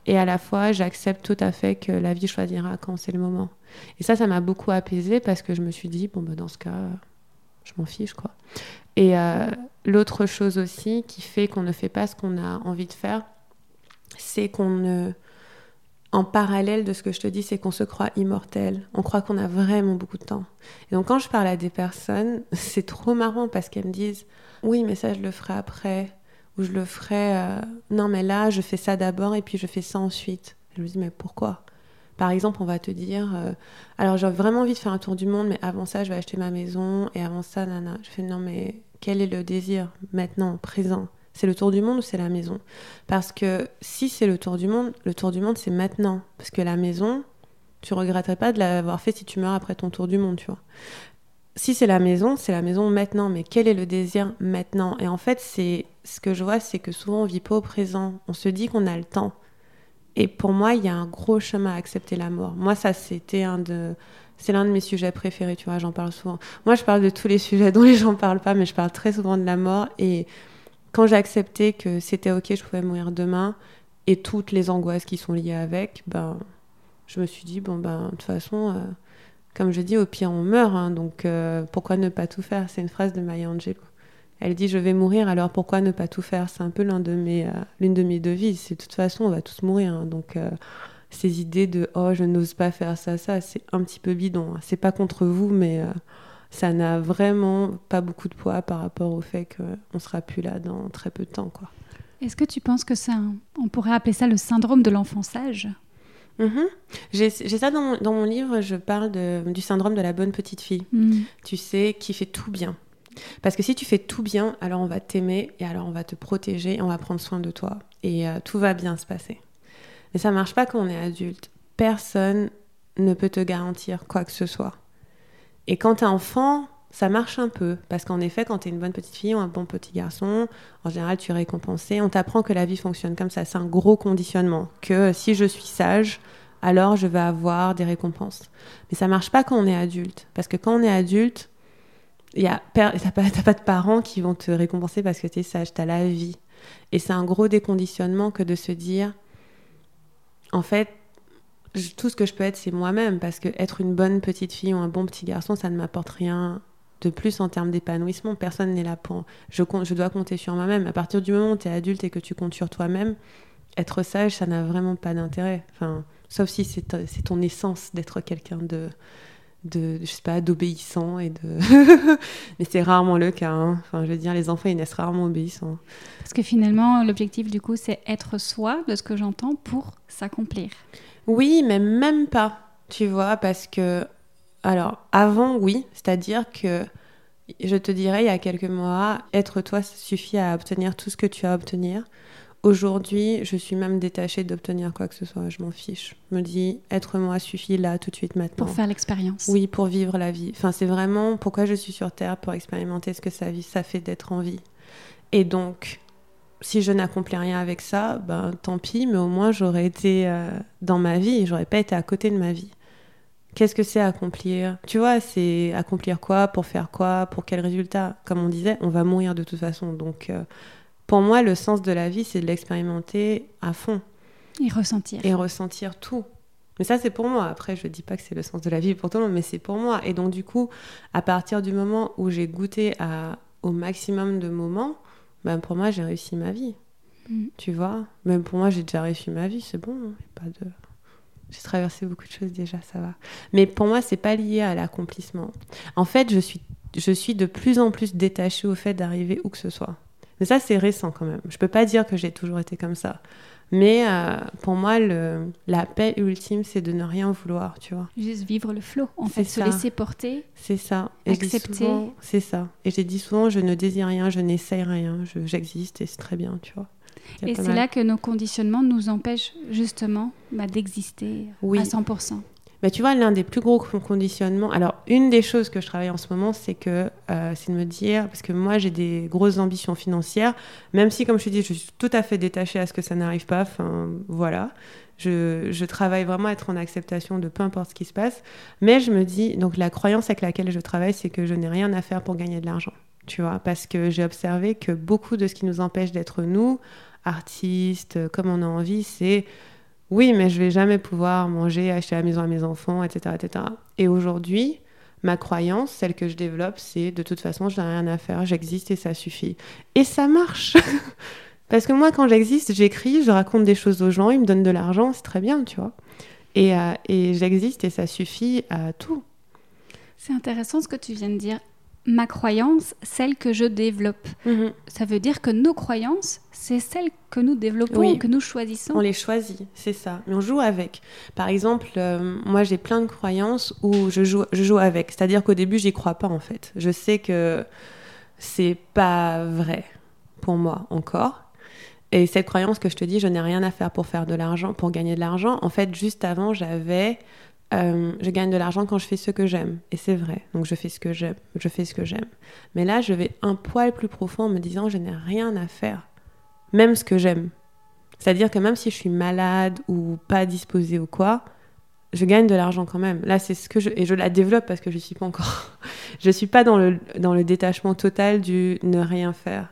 Et à la fois, j'accepte tout à fait que la vie choisira quand c'est le moment. Et ça, ça m'a beaucoup apaisé parce que je me suis dit, bon, ben, dans ce cas, je m'en fiche, quoi. Et euh, l'autre chose aussi qui fait qu'on ne fait pas ce qu'on a envie de faire, c'est qu'on ne. En parallèle de ce que je te dis, c'est qu'on se croit immortel. On croit qu'on a vraiment beaucoup de temps. Et donc, quand je parle à des personnes, c'est trop marrant parce qu'elles me disent Oui, mais ça, je le ferai après je le ferais, euh, non mais là je fais ça d'abord et puis je fais ça ensuite. Je me dis mais pourquoi? Par exemple, on va te dire, euh, alors j'ai vraiment envie de faire un tour du monde, mais avant ça je vais acheter ma maison et avant ça, nana. Je fais non mais quel est le désir maintenant, présent? C'est le tour du monde ou c'est la maison? Parce que si c'est le tour du monde, le tour du monde c'est maintenant. Parce que la maison, tu regretterais pas de l'avoir fait si tu meurs après ton tour du monde, tu vois si c'est la maison, c'est la maison maintenant, mais quel est le désir maintenant? Et en fait, c'est ce que je vois, c'est que souvent on vit pas au présent. On se dit qu'on a le temps. Et pour moi, il y a un gros chemin à accepter la mort. Moi, ça, c'était un de, c'est l'un de mes sujets préférés. Tu vois, j'en parle souvent. Moi, je parle de tous les sujets dont les gens parlent pas, mais je parle très souvent de la mort. Et quand j'ai accepté que c'était ok, je pouvais mourir demain, et toutes les angoisses qui sont liées avec, ben, je me suis dit bon ben, de toute façon. Euh, comme je dis, au pire, on meurt. hein, donc, euh, pourquoi ne pas tout faire? C'est une phrase de Maya Angelou. Elle dit Je vais mourir, alors pourquoi ne pas tout faire? C'est un peu l'un de mes, euh, l'une de mes devises. De toute façon, on va tous mourir. hein. donc, euh, ces idées de Oh, je n'ose pas faire ça, ça, c'est un petit peu bidon. hein. C'est pas contre vous, mais euh, ça n'a vraiment pas beaucoup de poids par rapport au fait qu'on sera plus là dans très peu de temps. Est-ce que tu penses que ça, on pourrait appeler ça le syndrome de l'enfant sage? Mhm. J'ai ça dans mon, dans mon livre, je parle de- du syndrome de la bonne petite fille. Hmm. Tu sais, qui fait tout bien. Parce que si tu fais tout bien, alors on va t'aimer et alors on va te protéger et on va prendre soin de toi. Et euh, tout va bien se passer. Mais ça marche pas quand on est adulte. Personne ne peut te garantir quoi que ce soit. Et quand t'es enfant, ça marche un peu. Parce qu'en effet, quand t'es une bonne petite fille ou un bon petit garçon, en général, tu es récompensé. On t'apprend que la vie fonctionne comme ça. C'est un gros conditionnement. Que si je suis sage, alors je vais avoir des récompenses. Mais ça marche pas quand on est adulte. Parce que quand on est adulte, per- t'as pas, pas de parents qui vont te récompenser parce que tu es sage, tu as la vie. Et c'est un gros déconditionnement que de se dire, en fait, tout ce que je peux être, c'est moi-même. Parce que être une bonne petite fille ou un bon petit garçon, ça ne m'apporte rien de plus en termes d'épanouissement. Personne n'est là pour... Je, compte, je dois compter sur moi-même. À partir du moment où tu es adulte et que tu comptes sur toi-même, être sage, ça n'a vraiment pas d'intérêt. Enfin, sauf si c'est ton essence d'être quelqu'un de de je sais pas d'obéissant et de mais c'est rarement le cas hein. enfin je veux dire les enfants ils naissent rarement obéissants Parce que finalement, l'objectif du coup, c'est être soi, de ce que j'entends, pour s'accomplir. oui mais même pas tu vois parce que alors avant oui c'est-à-dire que je te dirais il y a quelques mois être toi ça suffit à obtenir tout ce que tu as à obtenir Aujourd'hui, je suis même détachée d'obtenir quoi que ce soit. Je m'en fiche. Je me dis, être moi suffit là, tout de suite, maintenant. Pour faire l'expérience. Oui, pour vivre la vie. Enfin, c'est vraiment pourquoi je suis sur Terre, pour expérimenter ce que ça, vie, ça fait d'être en vie. Et donc, si je n'accomplis rien avec ça, ben tant pis, mais au moins j'aurais été euh, dans ma vie et j'aurais pas été à côté de ma vie. Qu'est-ce que c'est accomplir Tu vois, c'est accomplir quoi Pour faire quoi Pour quel résultat Comme on disait, on va mourir de toute façon. Donc, euh, pour moi, le sens de la vie, c'est de l'expérimenter à fond Et ressentir. et ressentir tout. Mais ça, c'est pour moi. Après, je dis pas que c'est le sens de la vie pour tout le monde, mais c'est pour moi. Et donc, du coup, à partir du moment où j'ai goûté à, au maximum de moments, ben, pour moi, j'ai réussi ma vie. Mm. Tu vois? Même pour moi, j'ai déjà réussi ma vie, c'est bon. hein, pas de... J'ai traversé beaucoup de choses déjà, ça va. Mais pour moi, c'est pas lié à l'accomplissement. En fait, je suis, je suis de plus en plus détachée au fait d'arriver où que ce soit. Mais ça, c'est récent quand même. Je peux pas dire que j'ai toujours été comme ça. Mais euh, pour moi, le, la paix ultime, c'est de ne rien vouloir, tu vois. Juste vivre le flot, en fait, se ça. laisser porter. C'est ça. Et Accepter. C'est ça. Et j'ai dit souvent, je ne désire rien, je n'essaye rien, je- j'existe et c'est très bien, tu vois. Et c'est là que nos conditionnements nous empêchent justement bah, d'exister Oui. à 100%. Mais tu vois, l'un des plus gros conditionnements. Alors, une des choses que je travaille en ce moment, c'est que euh, c'est de me dire, parce que moi, j'ai des grosses ambitions financières, même si, comme je te dis, je suis tout à fait détachée à ce que ça n'arrive pas. Enfin, voilà. Je, je travaille vraiment à être en acceptation de peu importe ce qui se passe. Mais je me dis, donc la croyance avec laquelle je travaille, c'est que je n'ai rien à faire pour gagner de l'argent. Tu vois, parce que j'ai observé que beaucoup de ce qui nous empêche d'être nous, artistes, euh, comme on a envie, c'est oui, mais je vais jamais pouvoir manger, acheter la maison à mes enfants, etc. etc. Et aujourd'hui, ma croyance, celle que je développe, c'est de toute façon, je n'ai rien à faire, j'existe et ça suffit. Et ça marche Parce que moi, quand j'existe, j'écris, je raconte des choses aux gens, ils me donnent de l'argent, c'est très bien, tu vois. Et, euh, et j'existe et ça suffit à tout. C'est intéressant ce que tu viens de dire. Ma croyance, celle que je développe. Ça veut dire que nos croyances, c'est celles que nous développons, Oui. que nous choisissons. On les choisit, c'est ça. Mais on joue avec. Par exemple, euh, moi j'ai plein de croyances où je joue, je joue avec. C'est-à-dire qu'au début, j'y crois pas en fait. Je sais que c'est pas vrai pour moi encore. Et cette croyance que je te dis, je n'ai rien à faire pour faire de l'argent, pour gagner de l'argent. En fait, juste avant, j'avais, euh, je gagne de l'argent quand je fais ce que j'aime. Et c'est vrai. Donc je fais ce que j'aime. Je fais ce que j'aime. Mais là, je vais un poil plus profond en me disant, je n'ai rien à faire. Même ce que j'aime. C'est-à-dire que même si je suis malade ou pas disposée ou quoi, je gagne de l'argent quand même. Là, c'est ce que je et je la développe parce que je suis pas encore. je suis pas dans le dans le détachement total du ne rien faire.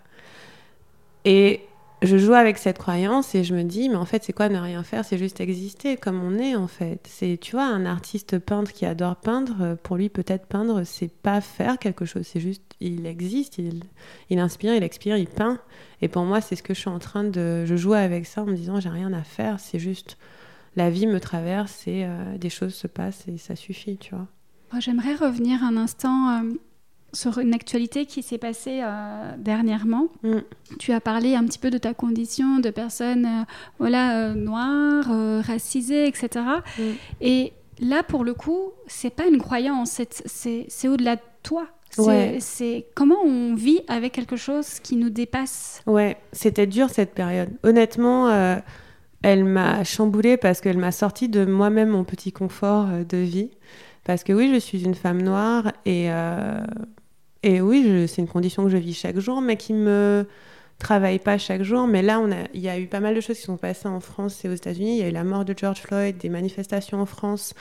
Et je joue avec cette croyance et je me dis, mais en fait, c'est quoi ne rien faire? C'est juste exister comme on est, en fait. C'est, tu vois, un artiste peintre qui adore peindre, pour lui, peut-être peindre, c'est pas faire quelque chose, c'est juste, il existe, il, il inspire, il expire, il peint. Et pour moi, c'est ce que je suis en train de. Je joue avec ça en me disant, j'ai rien à faire, c'est juste, la vie me traverse et euh, des choses se passent et ça suffit, tu vois. J'aimerais revenir un instant. Euh, sur une actualité qui s'est passée euh, dernièrement. Mm. Tu as parlé un petit peu de ta condition de personne euh, voilà, euh, noire, racisée, etc. Mm. Et là, pour le coup, c'est pas une croyance, c'est au-delà de toi. C'est comment on vit avec quelque chose qui nous dépasse. Ouais, c'était dur cette période. Honnêtement, elle m'a chamboulée parce qu'elle m'a sorti de moi-même mon petit confort de vie. Parce que oui, je suis une femme noire et et oui, c'est une condition que je vis chaque jour, mais qui me travaille pas chaque jour. Mais là, il y a eu pas mal de choses qui sont passées en France et aux États-Unis. Il y a eu la mort de George Floyd, des manifestations en France.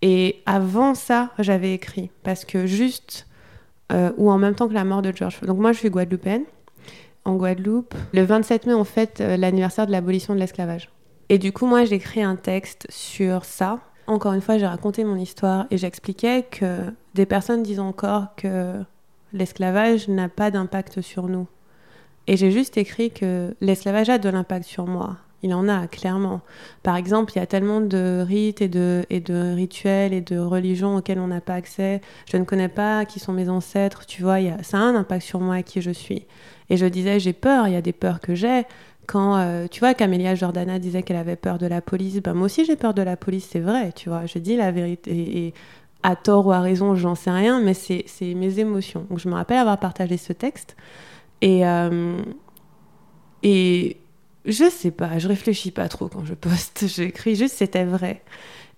Et avant ça, j'avais écrit parce que juste euh, ou en même temps que la mort de George Floyd. Donc moi, je suis guadeloupéenne. En Guadeloupe, le 27 mai, on fête euh, l'anniversaire de l'abolition de l'esclavage. Et du coup, moi, j'ai écrit un texte sur ça. Encore une fois, j'ai raconté mon histoire et j'expliquais que des personnes disent encore que l'esclavage n'a pas d'impact sur nous. Et j'ai juste écrit que l'esclavage a de l'impact sur moi. Il en a, clairement. Par exemple, il y a tellement de rites et de, rituels et de religions auxquels on n'a pas accès. Je ne connais pas qui sont mes ancêtres, tu vois. ça a un impact sur moi, qui je suis. Et je disais, j'ai peur, il y a des peurs que j'ai. Quand, euh, tu vois, Camélia Jordana disait qu'elle avait peur de la police, ben moi aussi j'ai peur de la police, c'est vrai, tu vois. Je dis la vérité. Et, à tort ou à raison, j'en sais rien, mais c'est mes émotions. Donc je me rappelle avoir partagé ce texte. Et, euh, et je sais pas, je réfléchis pas trop quand je poste. J'écris juste c'était vrai.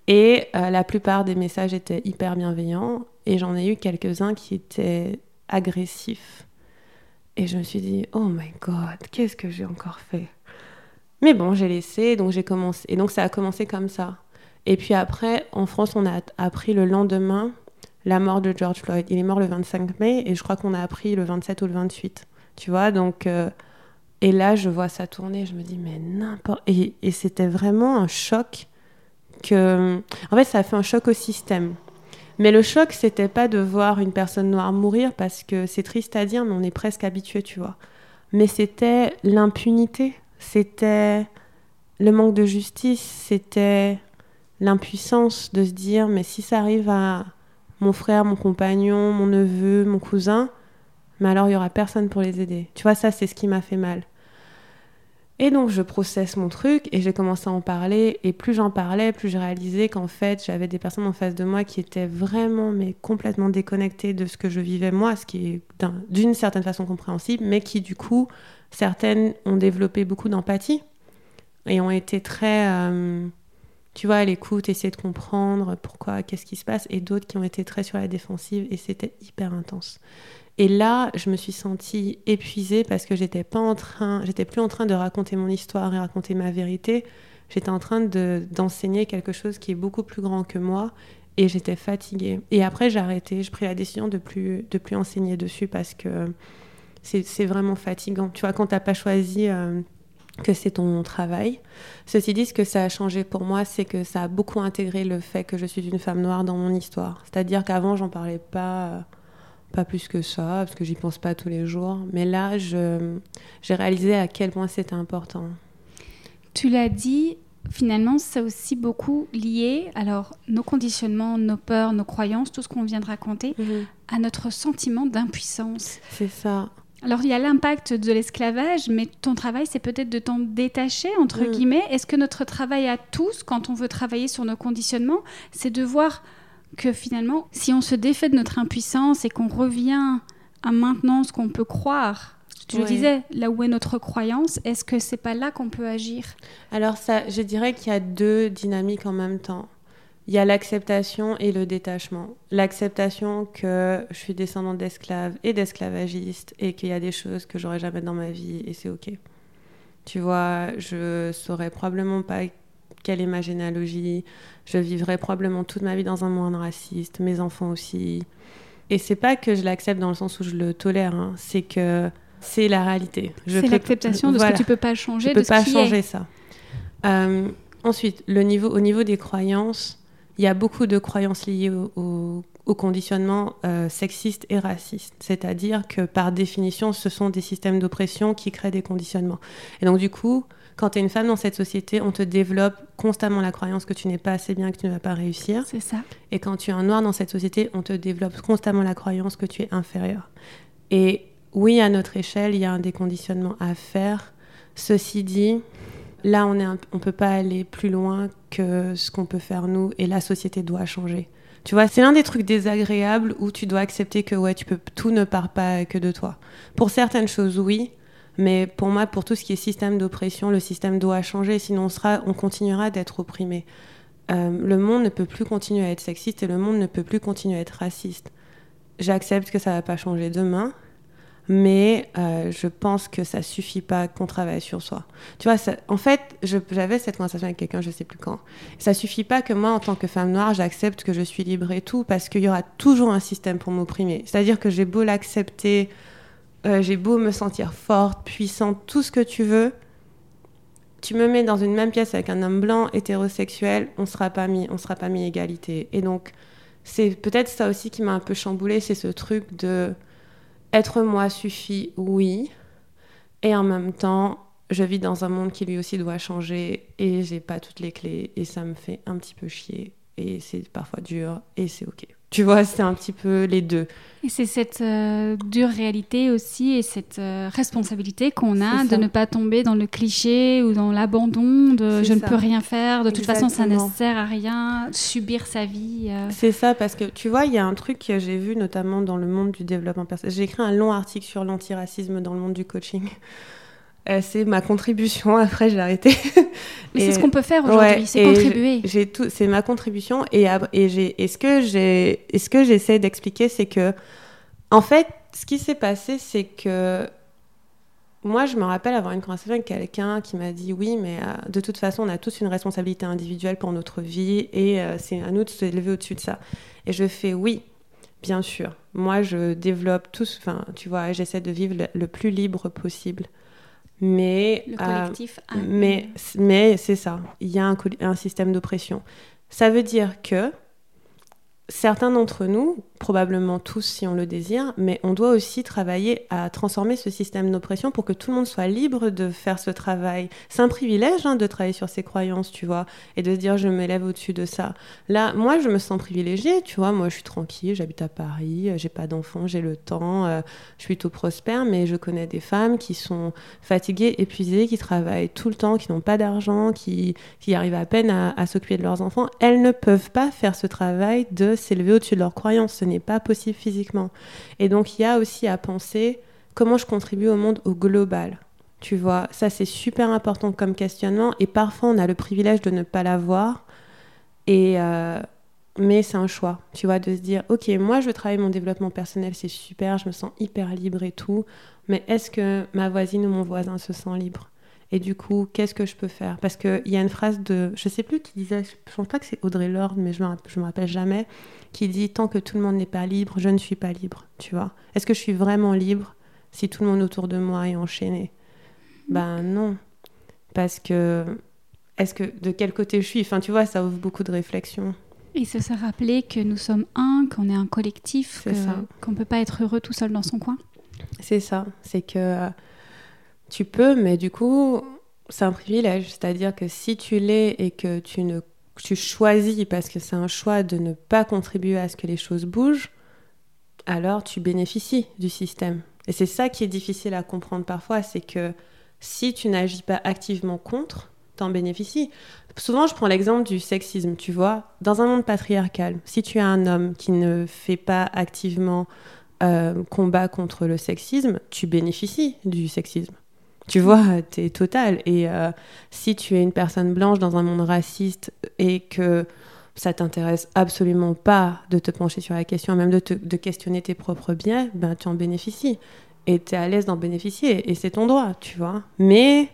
Et euh, la plupart des messages étaient hyper bienveillants. Et j'en ai eu quelques-uns qui étaient agressifs. Et je me suis dit, oh my god, qu'est-ce que j'ai encore fait? Mais bon, j'ai laissé, donc j'ai commencé. Et donc ça a commencé comme ça. Et puis après, en France, on a appris le lendemain la mort de George Floyd. Il est mort le 25 mai et je crois qu'on a appris le 27 ou le 28. Tu vois, donc. Euh, et là, je vois ça tourner, je me dis, mais n'importe. Et, et c'était vraiment un choc que. En fait, ça a fait un choc au système. Mais le choc, c'était pas de voir une personne noire mourir parce que c'est triste à dire, mais on est presque habitué, tu vois. Mais c'était l'impunité, c'était le manque de justice, c'était l'impuissance de se dire mais si ça arrive à mon frère, mon compagnon, mon neveu, mon cousin, mais alors il y aura personne pour les aider. Tu vois, ça c'est ce qui m'a fait mal. Et donc je processe mon truc et j'ai commencé à en parler et plus j'en parlais, plus je réalisais qu'en fait j'avais des personnes en face de moi qui étaient vraiment mais complètement déconnectées de ce que je vivais moi, ce qui est d'une certaine façon compréhensible, mais qui du coup certaines ont développé beaucoup d'empathie et ont été très euh, tu vois, à l'écoute, essayer de comprendre pourquoi, qu'est-ce qui se passe, et d'autres qui ont été très sur la défensive, et c'était hyper intense. Et là, je me suis sentie épuisée parce que j'étais pas en train, j'étais plus en train de raconter mon histoire et raconter ma vérité. J'étais en train de, d'enseigner quelque chose qui est beaucoup plus grand que moi, et j'étais fatiguée. Et après, j'ai arrêté, j'ai pris la décision de plus, de plus enseigner dessus parce que c'est, vraiment fatigant. Tu vois, quand t'as pas choisi euh, que c'est ton travail. Ceci dit, ce que ça a changé pour moi, c'est que ça a beaucoup intégré le fait que je suis une femme noire dans mon histoire. C'est-à-dire qu'avant, j'en parlais pas, pas plus que ça, parce que j'y pense pas tous les jours. Mais là, j'ai réalisé à quel point c'était important. Tu l'as dit, finalement, c'est aussi beaucoup lié, alors nos conditionnements, nos peurs, nos croyances, tout ce qu'on vient de raconter, mhm. à notre sentiment d'impuissance. C'est ça. Alors il y a l'impact de l'esclavage, mais ton travail, c'est peut-être de t'en détacher, entre mm. guillemets. Est-ce que notre travail à tous, quand on veut travailler sur nos conditionnements, c'est de voir que finalement, si on se défait de notre impuissance et qu'on revient à maintenant ce qu'on peut croire, tu le disais, là où est notre croyance, est-ce que c'est pas là qu'on peut agir? Alors ça, je dirais qu'il y a deux dynamiques en même temps il y a l'acceptation et le détachement. L'acceptation que je suis descendante d'esclaves et d'esclavagistes et qu'il y a des choses que j'aurais jamais dans ma vie et c'est ok. Tu vois, je saurais probablement pas quelle est ma généalogie. Je vivrais probablement toute ma vie dans un monde raciste, mes enfants aussi. Et c'est pas que je l'accepte dans le sens où je le tolère, hein. c'est que C'est la réalité. C'est l'acceptation de ce que tu peux pas changer. Tu peux pas changer ça. Euh, ensuite, le niveau, au niveau des croyances, il y a beaucoup de croyances liées au, conditionnement euh, sexiste et raciste. C'est-à-dire que par définition, ce sont des systèmes d'oppression qui créent des conditionnements. Et donc du coup, quand tu es une femme dans cette société, on te développe constamment la croyance que tu n'es pas assez bien, que tu ne vas pas réussir. C'est ça. Et quand tu es un noir dans cette société, on te développe constamment la croyance que tu es inférieur. Et oui, à notre échelle, il y a un déconditionnement à faire. Ceci dit, là, on ne peut pas aller plus loin que ce qu'on peut faire nous, et la société doit changer. Tu vois, c'est l'un des trucs désagréables où tu dois accepter que ouais, tu peux, tout ne part pas que de toi. Pour certaines choses, oui, mais pour moi, pour tout ce qui est système d'oppression, le système doit changer, sinon on, sera, on continuera d'être opprimé. Euh, le monde ne peut plus continuer à être sexiste et le monde ne peut plus continuer à être raciste. J'accepte que ça va pas changer demain, mais euh, je pense que ça suffit pas qu'on travaille sur soi. Tu vois, en fait, j'avais cette conversation avec quelqu'un, je sais plus quand. Ça suffit pas que moi, en tant que femme noire, j'accepte que je suis libre et tout, parce qu'il y aura toujours un système pour m'opprimer. C'est-à-dire que j'ai beau l'accepter, euh, j'ai beau me sentir forte, puissante, tout ce que tu veux, tu me mets dans une même pièce avec un homme blanc, hétérosexuel, on sera pas mis, on sera pas mis égalité. Et donc, c'est peut-être ça aussi qui m'a un peu chamboulé, c'est ce truc de être moi suffit, oui, et en même temps, je vis dans un monde qui lui aussi doit changer et j'ai pas toutes les clés et ça me fait un petit peu chier et c'est parfois dur et c'est ok. Tu vois, c'est un petit peu les deux. Et c'est cette euh, dure réalité aussi et cette euh, responsabilité qu'on a de ne pas tomber dans le cliché ou dans l'abandon de je ne peux rien faire, de toute façon ça ne sert à rien, subir sa vie. Euh. C'est ça, parce que tu vois, il y a un truc que j'ai vu notamment dans le monde du développement personnel. J'ai écrit un long article sur l'antiracisme dans le monde du coaching. Euh, c'est ma contribution. Après, j'ai arrêté. Mais c'est ce qu'on peut faire aujourd'hui, c'est contribuer. J'ai tout, c'est ma contribution. Et, et, j'ai, ce que j'ai, que j'essaie d'expliquer, c'est que, en fait, ce qui s'est passé, c'est que moi, je me rappelle avoir une conversation avec quelqu'un qui m'a dit oui, mais euh, de toute façon, on a tous une responsabilité individuelle pour notre vie et euh, c'est à nous de se lever au-dessus de ça. Et je fais oui, bien sûr. Moi, je développe tout, enfin, tu vois, j'essaie de vivre le plus libre possible. Mais, le collectif euh, mais, mais c'est ça, il y a un, un système d'oppression. Ça veut dire que certains d'entre nous, probablement tous si on le désire, mais on doit aussi travailler à transformer ce système d'oppression pour que tout le monde soit libre de faire ce travail. C'est un privilège hein, de travailler sur ses croyances, tu vois, et de se dire je m'élève au-dessus de ça. Là, moi, je me sens privilégiée, tu vois, moi je suis tranquille, j'habite à Paris, euh, j'ai pas d'enfants, j'ai le temps, euh, je suis tout prospère, mais je connais des femmes qui sont fatiguées, épuisées, qui travaillent tout le temps, qui n'ont pas d'argent, qui, qui arrivent à peine à, s'occuper de leurs enfants. Elles ne peuvent pas faire ce travail de s'élever au-dessus de leurs croyances. Ce n'est pas possible physiquement. Et donc, il y a aussi à penser comment je contribue au monde au global. Tu vois, ça c'est super important comme questionnement. Et parfois, on a le privilège de ne pas l'avoir. Et euh, mais c'est un choix, tu vois, de se dire, ok, moi je veux travailler mon développement personnel, c'est super, je me sens hyper libre et tout, mais est-ce que ma voisine ou mon voisin se sent libre? Et du coup, qu'est-ce que je peux faire? Parce qu'il y a une phrase de, je sais plus qui disait, je pense pas que c'est Audrey Lorde, mais je me, je me rappelle jamais, qui dit Tant que tout le monde n'est pas libre, je ne suis pas libre. Tu vois Est-ce que je suis vraiment libre si tout le monde autour de moi est enchaîné? Ben non. Parce que, est-ce que de quel côté je suis? Enfin, tu vois, ça ouvre beaucoup de réflexions. Et se rappeler que nous sommes un, qu'on est un collectif, qu'on ne peut pas être heureux tout seul dans son coin? C'est ça. C'est que tu peux, mais du coup, c'est un privilège. C'est-à-dire que si tu l'es et que tu ne tu choisis parce que c'est un choix de ne pas contribuer à ce que les choses bougent, alors tu bénéficies du système. Et c'est ça qui est difficile à comprendre parfois, c'est que si tu n'agis pas activement contre, t'en bénéficies. Souvent, je prends l'exemple du sexisme, tu vois. Dans un monde patriarcal, si tu as un homme qui ne fait pas activement euh, combat contre le sexisme, tu bénéficies du sexisme. Tu vois, t'es total. Et euh, si tu es une personne blanche dans un monde raciste et que ça t'intéresse absolument pas de te pencher sur la question, même de, de questionner tes propres biens, ben tu en bénéficies. Et tu es à l'aise d'en bénéficier. Et c'est ton droit, tu vois. Mais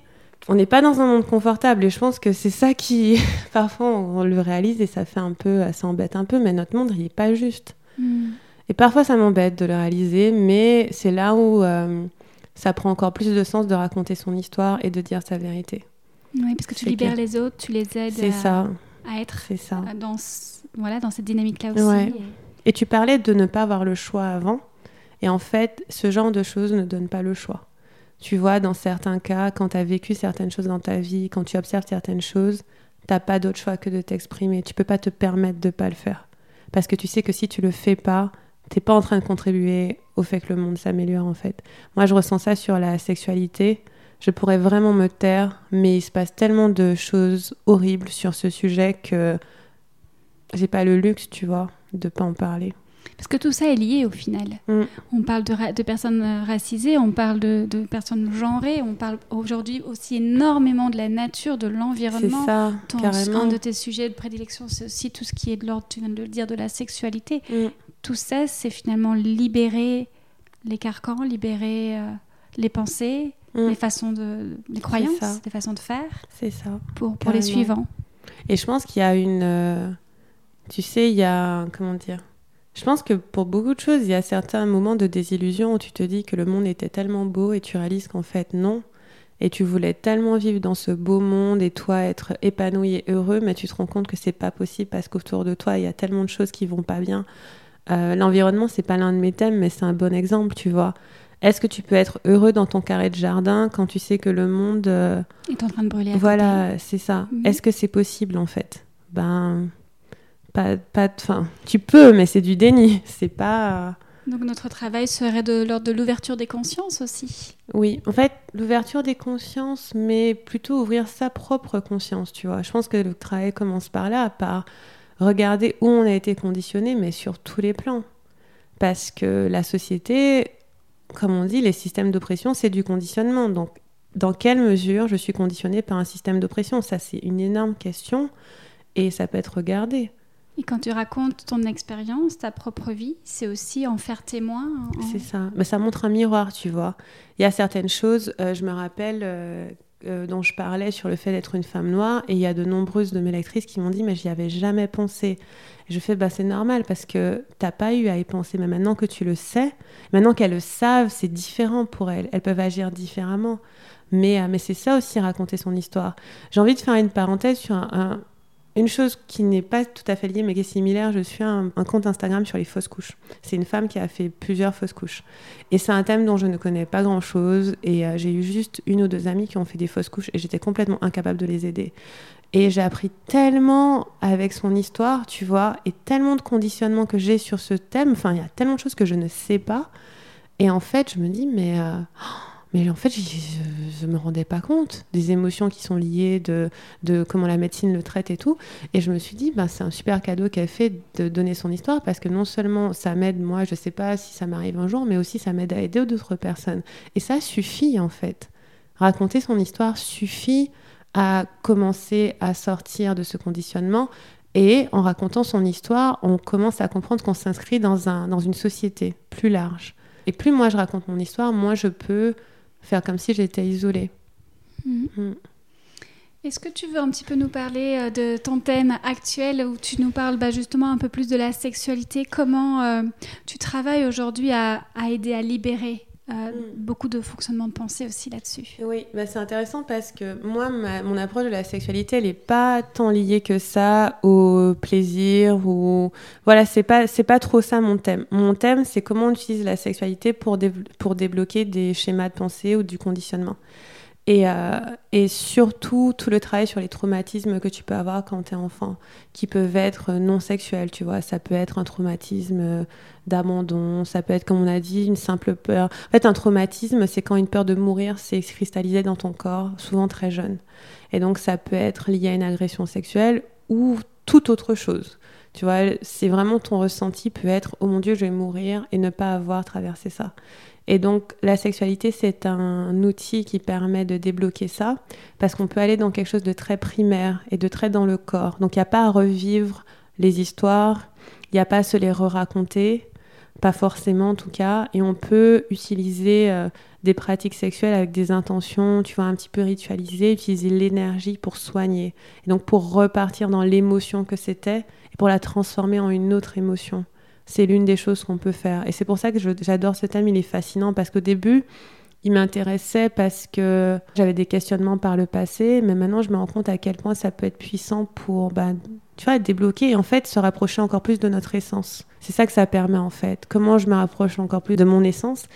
on n'est pas dans un monde confortable. Et je pense que c'est ça qui, parfois, on, le réalise et ça fait un peu, ça embête un peu, mais notre monde, il n'est pas juste. Hmm. Et parfois, ça m'embête de le réaliser, mais c'est là où. Euh, ça prend encore plus de sens de raconter son histoire et de dire sa vérité. Oui, parce que tu libères les autres, tu les aides à, ça. à être ça. Dans, voilà, dans cette dynamique-là aussi. Et... tu parlais de ne pas avoir le choix avant. Et en fait, ce genre de choses ne donne pas le choix. Tu vois, dans certains cas, quand tu as vécu certaines choses dans ta vie, quand tu observes certaines choses, t'as pas d'autre choix que de t'exprimer. Tu peux pas te permettre de pas le faire. Parce que tu sais que si tu le fais pas, t'es pas en train de contribuer au fait que le monde s'améliore en fait. Moi, je ressens ça sur la sexualité je pourrais vraiment me taire, mais il se passe tellement de choses horribles sur ce sujet que j'ai pas le luxe, tu vois, de pas en parler. Parce que tout ça est lié au final. Mm. On parle de, personnes racisées, on parle de, personnes genrées, on parle aujourd'hui aussi énormément de la nature, de l'environnement. C'est ça, carrément. Un de tes sujets de prédilection, c'est aussi tout ce qui est de l'ordre, tu viens de le dire, de la sexualité. Mm. Tout ça, c'est finalement libérer les carcans, libérer euh, les pensées, Mm. les façons de, les croyances, les façons de faire. C'est ça. Pour, pour les suivants. Et je pense qu'il y a une, euh, tu sais, il y a comment dire. Je pense que pour beaucoup de choses, il y a certains moments de désillusion où tu te dis que le monde était tellement beau et tu réalises qu'en fait non. Et tu voulais tellement vivre dans ce beau monde et toi être épanoui et heureux, mais tu te rends compte que c'est pas possible parce qu'autour de toi il y a tellement de choses qui vont pas bien. Euh, L'environnement c'est pas l'un de mes thèmes, mais c'est un bon exemple, tu vois. Est-ce que tu peux être heureux dans ton carré de jardin quand tu sais que le monde euh, est en train de brûler Voilà, c'est ça. Est-ce que c'est possible en fait? Ben, pas, pas. Enfin, tu peux, mais c'est du déni. C'est pas. Donc notre travail serait de l'ordre de l'ouverture des consciences aussi. Oui, en fait, l'ouverture des consciences, mais plutôt ouvrir sa propre conscience, tu vois. Je pense que le travail commence par là, par regarder où on a été conditionné, mais sur tous les plans. Parce que la société, comme on dit, les systèmes d'oppression, c'est du conditionnement. Donc, dans quelle mesure je suis conditionnée par un système d'oppression? Ça, c'est une énorme question et ça peut être regardé. Et quand tu racontes ton expérience, ta propre vie, c'est aussi en faire témoin. C'est ça. Mais ça montre un miroir, tu vois. Il y a certaines choses, euh, je me rappelle, euh, euh, dont je parlais sur le fait d'être une femme noire, et il y a de nombreuses de mes lectrices qui m'ont dit, mais j'y avais jamais pensé. je fais, bah c'est normal parce que t'as pas eu à y penser, mais maintenant que tu le sais, maintenant qu'elles le savent, c'est différent pour elles. Elles peuvent agir différemment. Mais, euh, mais c'est ça aussi, raconter son histoire. J'ai envie de faire une parenthèse sur un, une chose qui n'est pas tout à fait liée mais qui est similaire, je suis un, compte Instagram sur les fausses couches. C'est une femme qui a fait plusieurs fausses couches. Et c'est un thème dont je ne connais pas grand-chose. Et euh, j'ai eu juste une ou deux amies qui ont fait des fausses couches et j'étais complètement incapable de les aider. Et j'ai appris tellement avec son histoire, tu vois, et tellement de conditionnements que j'ai sur ce thème. Enfin, il y a tellement de choses que je ne sais pas. Et en fait, je me dis, mais... Euh, mais en fait, je ne me rendais pas compte des émotions qui sont liées, de, de, comment la médecine le traite et tout. Et je me suis dit, bah, c'est un super cadeau qu'elle fait de donner son histoire parce que non seulement ça m'aide, moi, je ne sais pas si ça m'arrive un jour, mais aussi ça m'aide à aider d'autres personnes. Et ça suffit, en fait. Raconter son histoire suffit à commencer à sortir de ce conditionnement. Et en racontant son histoire, on commence à comprendre qu'on s'inscrit dans, un, dans une société plus large. Et plus moi je raconte mon histoire, moins je peux faire comme si j'étais isolée. Mhm. Mm. Est-ce que tu veux un petit peu nous parler euh, de ton thème actuel où tu nous parles bah, justement un peu plus de la sexualité? Comment euh, tu travailles aujourd'hui à, aider à libérer euh, mm. beaucoup de fonctionnement de pensée aussi là-dessus. Oui, bah c'est intéressant parce que moi, mon approche de la sexualité, elle n'est pas tant liée que ça au plaisir ou voilà, c'est pas c'est pas trop ça mon thème. Mon thème, c'est comment on utilise la sexualité pour pour débloquer des schémas de pensée ou du conditionnement. Et, euh, et, surtout, tout le travail sur les traumatismes que tu peux avoir quand tu es enfant, qui peuvent être non sexuels, tu vois. Ça peut être un traumatisme d'abandon, ça peut être, comme on a dit, une simple peur. En fait, un traumatisme, c'est quand une peur de mourir s'est cristallisée dans ton corps, souvent très jeune. Et donc, ça peut être lié à une agression sexuelle ou toute autre chose. Tu vois, c'est vraiment ton ressenti peut être, oh mon Dieu, je vais mourir et ne pas avoir traversé ça. Et donc la sexualité, c'est un outil qui permet de débloquer ça, parce qu'on peut aller dans quelque chose de très primaire et de très dans le corps. Donc il n'y a pas à revivre les histoires, il n'y a pas à se les re-raconter, pas forcément en tout cas, et on peut utiliser euh, des pratiques sexuelles avec des intentions, tu vois, un petit peu ritualisées, utiliser l'énergie pour soigner, et donc pour repartir dans l'émotion que c'était, et pour la transformer en une autre émotion c'est l'une des choses qu'on peut faire. Et c'est pour ça que j'adore ce thème, il est fascinant parce qu'au début, il m'intéressait parce que j'avais des questionnements par le passé, mais maintenant je me rends compte à quel point ça peut être puissant pour, bah, tu vois, débloquer et en fait se rapprocher encore plus de notre essence. C'est ça que ça permet en fait. Comment je me rapproche encore plus de mon essence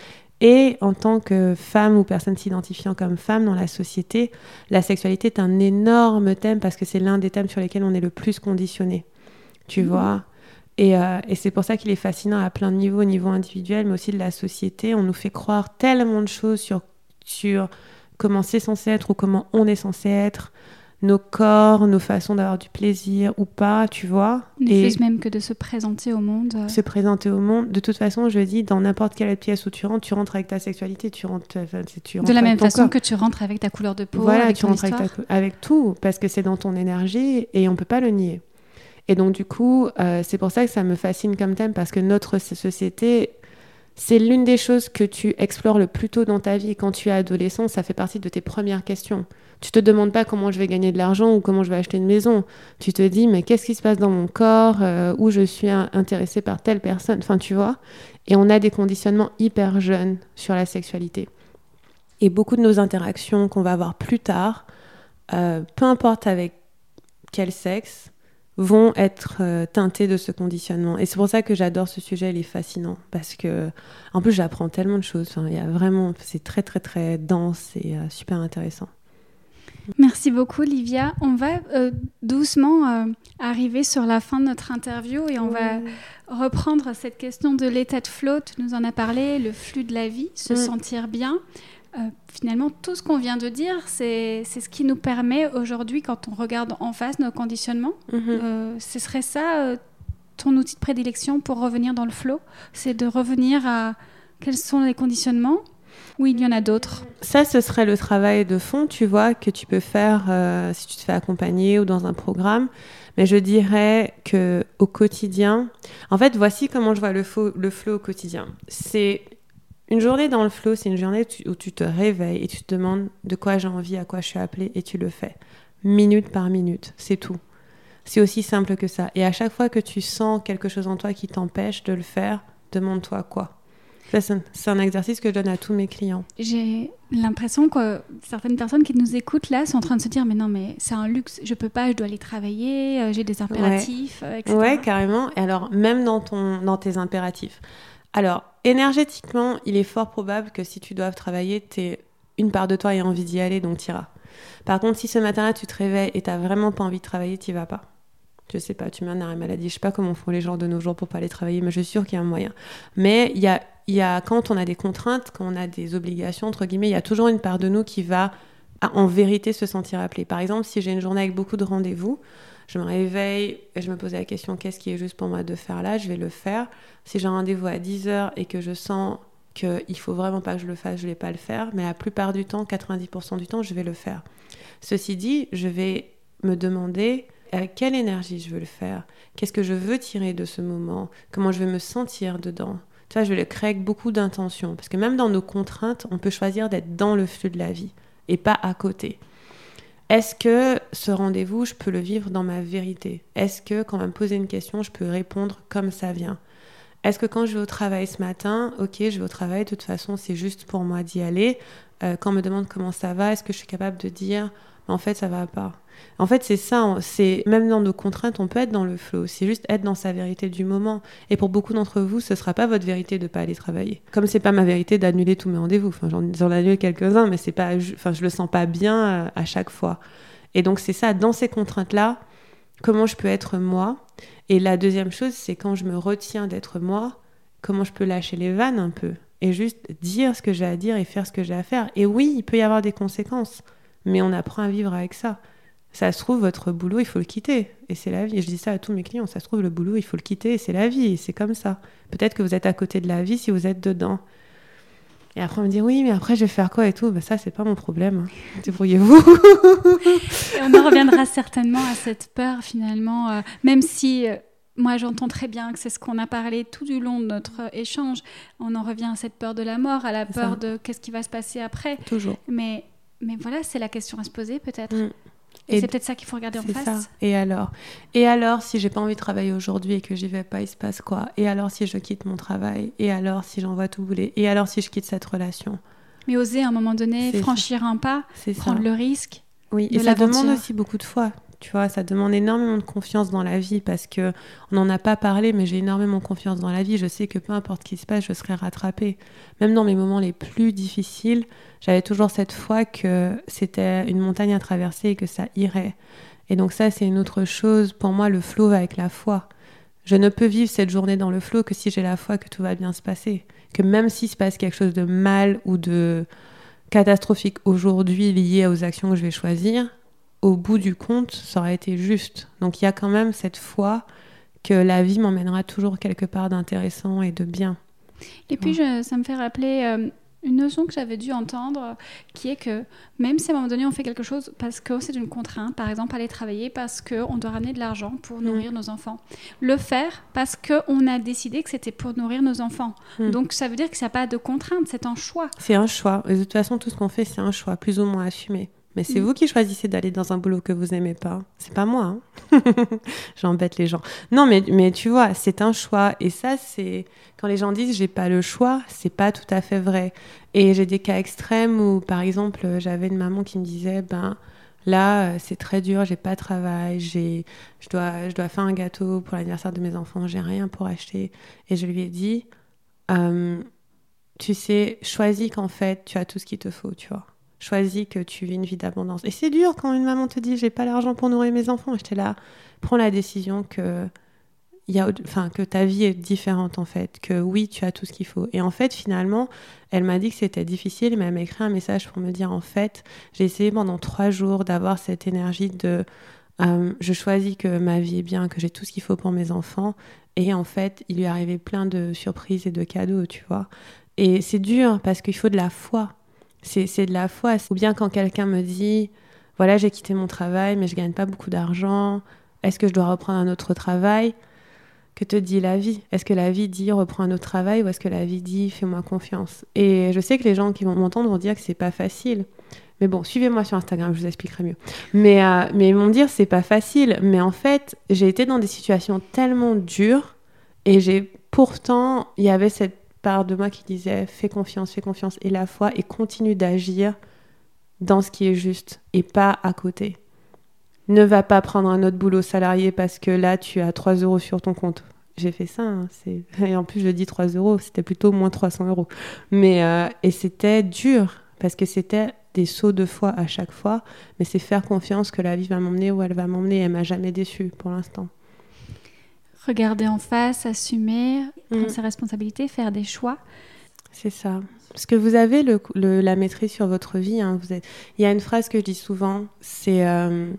et en tant que femme ou personne s'identifiant comme femme dans la société, la sexualité est un énorme thème parce que c'est l'un des thèmes sur lesquels on est le plus conditionné. Tu mmh. vois? Euh, et, c'est pour ça qu'il est fascinant à plein de niveaux, au niveau individuel, mais aussi de la société. On nous fait croire tellement de choses sur, sur comment c'est censé être ou comment on est censé être, nos corps, nos façons d'avoir du plaisir ou pas, tu vois. Et plus même que de se présenter au monde. Se présenter au monde. De toute façon, je dis, dans n'importe quelle pièce où tu rentres, tu rentres avec ta sexualité, tu rentres, tu rentres de la même façon que tu rentres avec ta couleur de peau, voilà, avec tu rentres avec, avec tout, parce que c'est dans ton énergie et on peut pas le nier. Et donc, du coup, euh, c'est pour ça que ça me fascine comme thème, parce que notre société, c'est l'une des choses que tu explores le plus tôt dans ta vie. Quand tu es adolescent, ça fait partie de tes premières questions. Tu te demandes pas comment je vais gagner de l'argent ou comment je vais acheter une maison. Tu te dis, mais qu'est-ce qui se passe dans mon corps, euh, où je suis intéressée par telle personne? Enfin, tu vois? Et on a des conditionnements hyper jeunes sur la sexualité. Et beaucoup de nos interactions qu'on va avoir plus tard, euh, peu importe avec quel sexe, vont être euh, teintés de ce conditionnement. Et c'est pour ça que j'adore ce sujet, il est fascinant. Parce que, en plus, j'apprends tellement de choses. Enfin, il y a vraiment, c'est très, très, très dense et euh, super intéressant. Merci beaucoup, Livia. On va euh, doucement arriver sur la fin de notre interview et on va reprendre cette question de l'état de flow. Tu nous en as parlé, le flux de la vie, se mm. sentir bien. Euh, finalement, tout ce qu'on vient de dire, c'est ce qui nous permet aujourd'hui, quand on regarde en face nos conditionnements, mhm. euh, ce serait ça euh, ton outil de prédilection pour revenir dans le flow C'est de revenir à quels sont les conditionnements ou il y en a d'autres? Ça, ce serait le travail de fond, tu vois, que tu peux faire si tu te fais accompagner ou dans un programme. Mais je dirais que au quotidien, en fait, voici comment je vois le, le flow au quotidien. C'est une journée dans le flow, c'est une journée où tu te réveilles et tu te demandes de quoi j'ai envie, à quoi je suis appelée, et tu le fais. Minute par minute, c'est tout. C'est aussi simple que ça. Et à chaque fois que tu sens quelque chose en toi qui t'empêche de le faire, demande-toi quoi. C'est un exercice que je donne à tous mes clients. J'ai l'impression que certaines personnes qui nous écoutent là sont en train de se dire mais non mais c'est un luxe, je peux pas, je dois aller travailler, euh, j'ai des impératifs, ouais. Euh, etc. Ouais, carrément. Et alors même dans ton dans tes impératifs. Alors énergétiquement, il est fort probable que si tu dois travailler, tu une part de toi ait envie d'y aller, donc tu iras. Par contre, si ce matin-là, tu te réveilles et tu vraiment pas envie de travailler, tu vas pas. Je sais pas, tu mets un arrêt maladie. Je sais pas comment font les gens de nos jours pour pas aller travailler, mais je suis sûre qu'il y a un moyen. Mais il y a, y a, quand on a des contraintes, quand on a des obligations, entre guillemets, il y a toujours une part de nous qui va en vérité se sentir appelée. Par exemple, si j'ai une journée avec beaucoup de rendez-vous, je me réveille et je me pose la question qu'est-ce qui est juste pour moi de faire là? Je vais le faire. Si j'ai un rendez-vous à 10h et que je sens qu'il faut vraiment pas que je le fasse, je vais pas le faire. Mais la plupart du temps, 90% du temps, je vais le faire. Ceci dit, je vais me demander avec quelle énergie je veux le faire, qu'est-ce que je veux tirer de ce moment, comment je vais me sentir dedans? Tu vois, je le crée avec beaucoup d'intention. Parce que même dans nos contraintes, on peut choisir d'être dans le flux de la vie et pas à côté. Est-ce que ce rendez-vous, je peux le vivre dans ma vérité? Est-ce que quand on va me poser une question, je peux répondre comme ça vient? Est-ce que quand je vais au travail ce matin, ok, je vais au travail, de toute façon, c'est juste pour moi d'y aller. Euh, quand on me demande comment ça va, est-ce que je suis capable de dire, en fait, ça va pas en fait, c'est ça. C'est même dans nos contraintes, on peut être dans le flow. C'est juste être dans sa vérité du moment. Et pour beaucoup d'entre vous, ce sera pas votre vérité de pas aller travailler. Comme c'est pas ma vérité d'annuler tous mes rendez-vous. Enfin, j'en annule quelques-uns, mais c'est pas. Enfin, je le sens pas bien euh, à chaque fois. Et donc c'est ça. Dans ces contraintes-là, comment je peux être moi Et la deuxième chose, c'est quand je me retiens d'être moi, comment je peux lâcher les vannes un peu et juste dire ce que j'ai à dire et faire ce que j'ai à faire. Et oui, il peut y avoir des conséquences, mais on apprend à vivre avec ça ça se trouve, votre boulot, il faut le quitter. Et c'est la vie. Je dis ça à tous mes clients. Ça se trouve, le boulot, il faut le quitter. Et c'est la vie. C'est comme ça. Peut-être que vous êtes à côté de la vie si vous êtes dedans. Et après, on me dit oui, mais après, je vais faire quoi et tout. Ben, ça, c'est pas mon problème. Hein. Débrouillez-vous. et on en reviendra certainement à cette peur, finalement. Euh, même si. Euh, moi, j'entends très bien que c'est ce qu'on a parlé tout du long de notre échange. On en revient à cette peur de la mort, à la peur de qu'est-ce qui va se passer après. Toujours. Mais, mais voilà, c'est la question à se poser, peut-être. Mm. Et, c'est peut-être ça qu'il faut regarder en face. Ça. Et alors? Et alors, si j'ai pas envie de travailler aujourd'hui et que j'y vais pas, il se passe quoi? Et alors, si je quitte mon travail? Et alors, si j'envoie tout bouler? Et alors, si je quitte cette relation? Mais oser à un moment donné franchir un pas, ça. prendre le risque. Oui, de et ça demande aussi beaucoup de foi. Tu vois, ça demande énormément de confiance dans la vie parce que on n'en a pas parlé, mais j'ai énormément confiance dans la vie. Je sais que peu importe ce qui se passe, je serai rattrapée. Même dans mes moments les plus difficiles, j'avais toujours cette foi que c'était une montagne à traverser et que ça irait. Et donc ça, c'est une autre chose. Pour moi, le flow va avec la foi. Je ne peux vivre cette journée dans le flow que si j'ai la foi que tout va bien se passer. Que même s'il se passe quelque chose de mal ou de catastrophique aujourd'hui lié aux actions que je vais choisir, au bout du compte, ça aurait été juste. Donc il y a quand même cette foi que la vie m'emmènera toujours quelque part d'intéressant et de bien. Et puis, je- ça me fait rappeler euh, une notion que j'avais dû entendre, qui est que même si à un moment donné on fait quelque chose parce que c'est une contrainte, par exemple aller travailler parce qu'on doit ramener de l'argent pour Mm. nourrir nos enfants, le faire parce qu'on a décidé que c'était pour nourrir nos enfants. Mm. Donc ça veut dire que ça n'a pas de contrainte, c'est un choix. C'est un choix. Et de toute façon, tout ce qu'on fait, c'est un choix, plus ou moins assumé. Mais c'est Mm. vous qui choisissez d'aller dans un boulot que vous n'aimez pas. C'est pas moi. hein. J'embête les gens. Non, mais, mais tu vois, c'est un choix. Et ça, c'est. Quand les gens disent j'ai pas le choix, c'est pas tout à fait vrai. Et j'ai des cas extrêmes où, par exemple, j'avais une maman qui me disait ben. Là, c'est très dur, j'ai pas de travail, j'ai, je dois, je dois faire un gâteau pour l'anniversaire de mes enfants, j'ai rien pour acheter. Et je lui ai dit, euh, tu sais, choisis qu'en fait, tu as tout ce qu'il te faut, tu vois. Choisis que tu vis une vie d'abondance. Et c'est dur quand une maman te dit, j'ai pas l'argent pour nourrir mes enfants. J'étais là, prends la décision que, y a, enfin, que ta vie est différente, en fait. Que oui, tu as tout ce qu'il faut. Et en fait, finalement, elle m'a dit que c'était difficile, mais elle m'a écrit un message pour me dire, en fait, j'ai essayé pendant trois jours d'avoir cette énergie de, euh, je choisis que ma vie est bien, que j'ai tout ce qu'il faut pour mes enfants. Et en fait, il lui arrivé plein de surprises et de cadeaux, tu vois. Et c'est dur parce qu'il faut de la foi. C'est de la foi. Ou bien quand quelqu'un me dit, voilà, j'ai quitté mon travail, mais je gagne pas beaucoup d'argent. Est-ce que je dois reprendre un autre travail? Que te dit la vie? Est-ce que la vie dit reprends un autre travail ou est-ce que la vie dit fais-moi confiance? Et je sais que les gens qui vont m'entendre vont dire que c'est pas facile. Mais bon, suivez-moi sur Instagram, je vous expliquerai mieux. Mais, euh, mais ils vont dire c'est pas facile. Mais en fait, j'ai été dans des situations tellement dures et j'ai pourtant, il y avait cette part de moi qui disait fais confiance, fais confiance et la foi et continue d'agir dans ce qui est juste et pas à côté. Ne va pas prendre un autre boulot salarié parce que là tu as 3 euros sur ton compte. J'ai fait ça, hein, et en plus je dis 3 euros, c'était plutôt moins 300 euros. Mais, euh, et c'était dur parce que c'était des sauts de foi à chaque fois, mais c'est faire confiance que la vie va m'emmener où elle va m'emmener. Elle m'a jamais déçue pour l'instant. Regarder en face, assumer, prendre Mm. ses responsabilités, faire des choix. C'est ça. Parce que vous avez le, le- la maîtrise sur votre vie. hein, vous êtes... Il y a une phrase que je dis souvent, c'est, euh,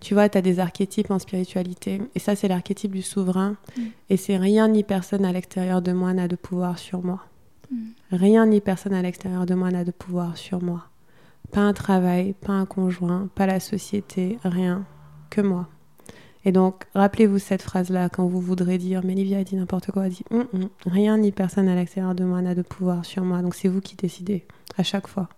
tu vois, tu as des archétypes en spiritualité. Et ça, c'est l'archétype du souverain. Mm. Et c'est rien ni personne à l'extérieur de moi n'a de pouvoir sur moi. Mm. Rien ni personne à l'extérieur de moi n'a de pouvoir sur moi. Pas un travail, pas un conjoint, pas la société, rien que moi. Et donc, rappelez-vous cette phrase-là quand vous voudrez dire, mais Livia a dit n'importe quoi, elle dit, Hum, hum, rien ni personne à l'extérieur de moi n'a de pouvoir sur moi. Donc, c'est vous qui décidez à chaque fois.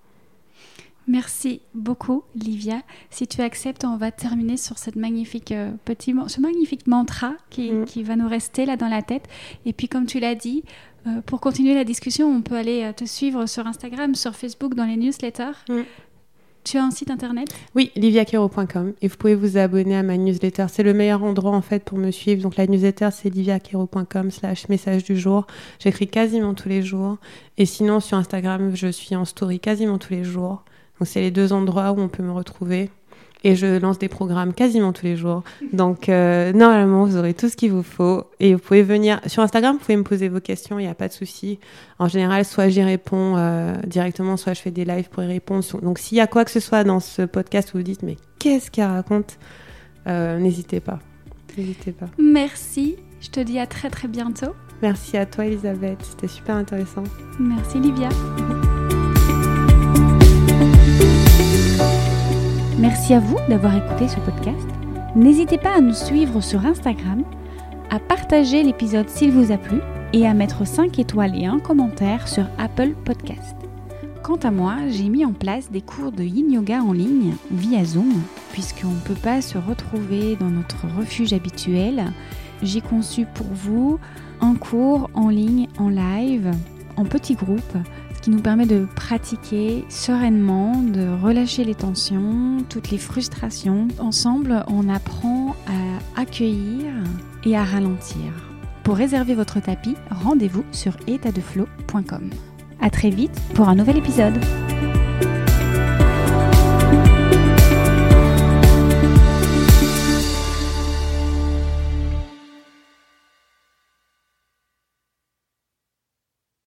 Merci beaucoup, Livia. Si tu acceptes, on va terminer sur cette magnifique, euh, petit, ce magnifique mantra qui, Mm. qui va nous rester là dans la tête. Et puis, comme tu l'as dit, euh, pour continuer la discussion, on peut aller euh, te suivre sur Instagram, sur Facebook, dans les newsletters. Tu as un site internet? Oui, liviaquero.com et vous pouvez vous abonner à ma newsletter. C'est le meilleur endroit en fait pour me suivre. Donc la newsletter c'est liviaquero.com slash message du jour. J'écris quasiment tous les jours. Et sinon sur Instagram, je suis en story quasiment tous les jours. Donc c'est les deux endroits où on peut me retrouver. Et je lance des programmes quasiment tous les jours. Donc euh, normalement, vous aurez tout ce qu'il vous faut. Et vous pouvez venir sur Instagram, vous pouvez me poser vos questions, il n'y a pas de souci. En général, soit j'y réponds euh, directement, soit je fais des lives pour y répondre. Donc s'il y a quoi que ce soit dans ce podcast où vous dites mais qu'est-ce qu'elle raconte, euh, n'hésitez pas. N'hésitez pas. Merci. Je te dis à très très bientôt. Merci à toi Elisabeth, c'était super intéressant. Merci, Livia. Merci à vous d'avoir écouté ce podcast. N'hésitez pas à nous suivre sur Instagram, à partager l'épisode s'il vous a plu et à mettre 5 étoiles et un commentaire sur Apple Podcast. Quant à moi, j'ai mis en place des cours de yin yoga en ligne via Zoom, puisqu'on ne peut pas se retrouver dans notre refuge habituel. J'ai conçu pour vous un cours en ligne, en live, en petit groupe, qui nous permet de pratiquer sereinement, de relâcher les tensions, toutes les frustrations. Ensemble, on apprend à accueillir et à ralentir. Pour réserver votre tapis, rendez-vous sur étatdeflow.com. À très vite pour un nouvel épisode.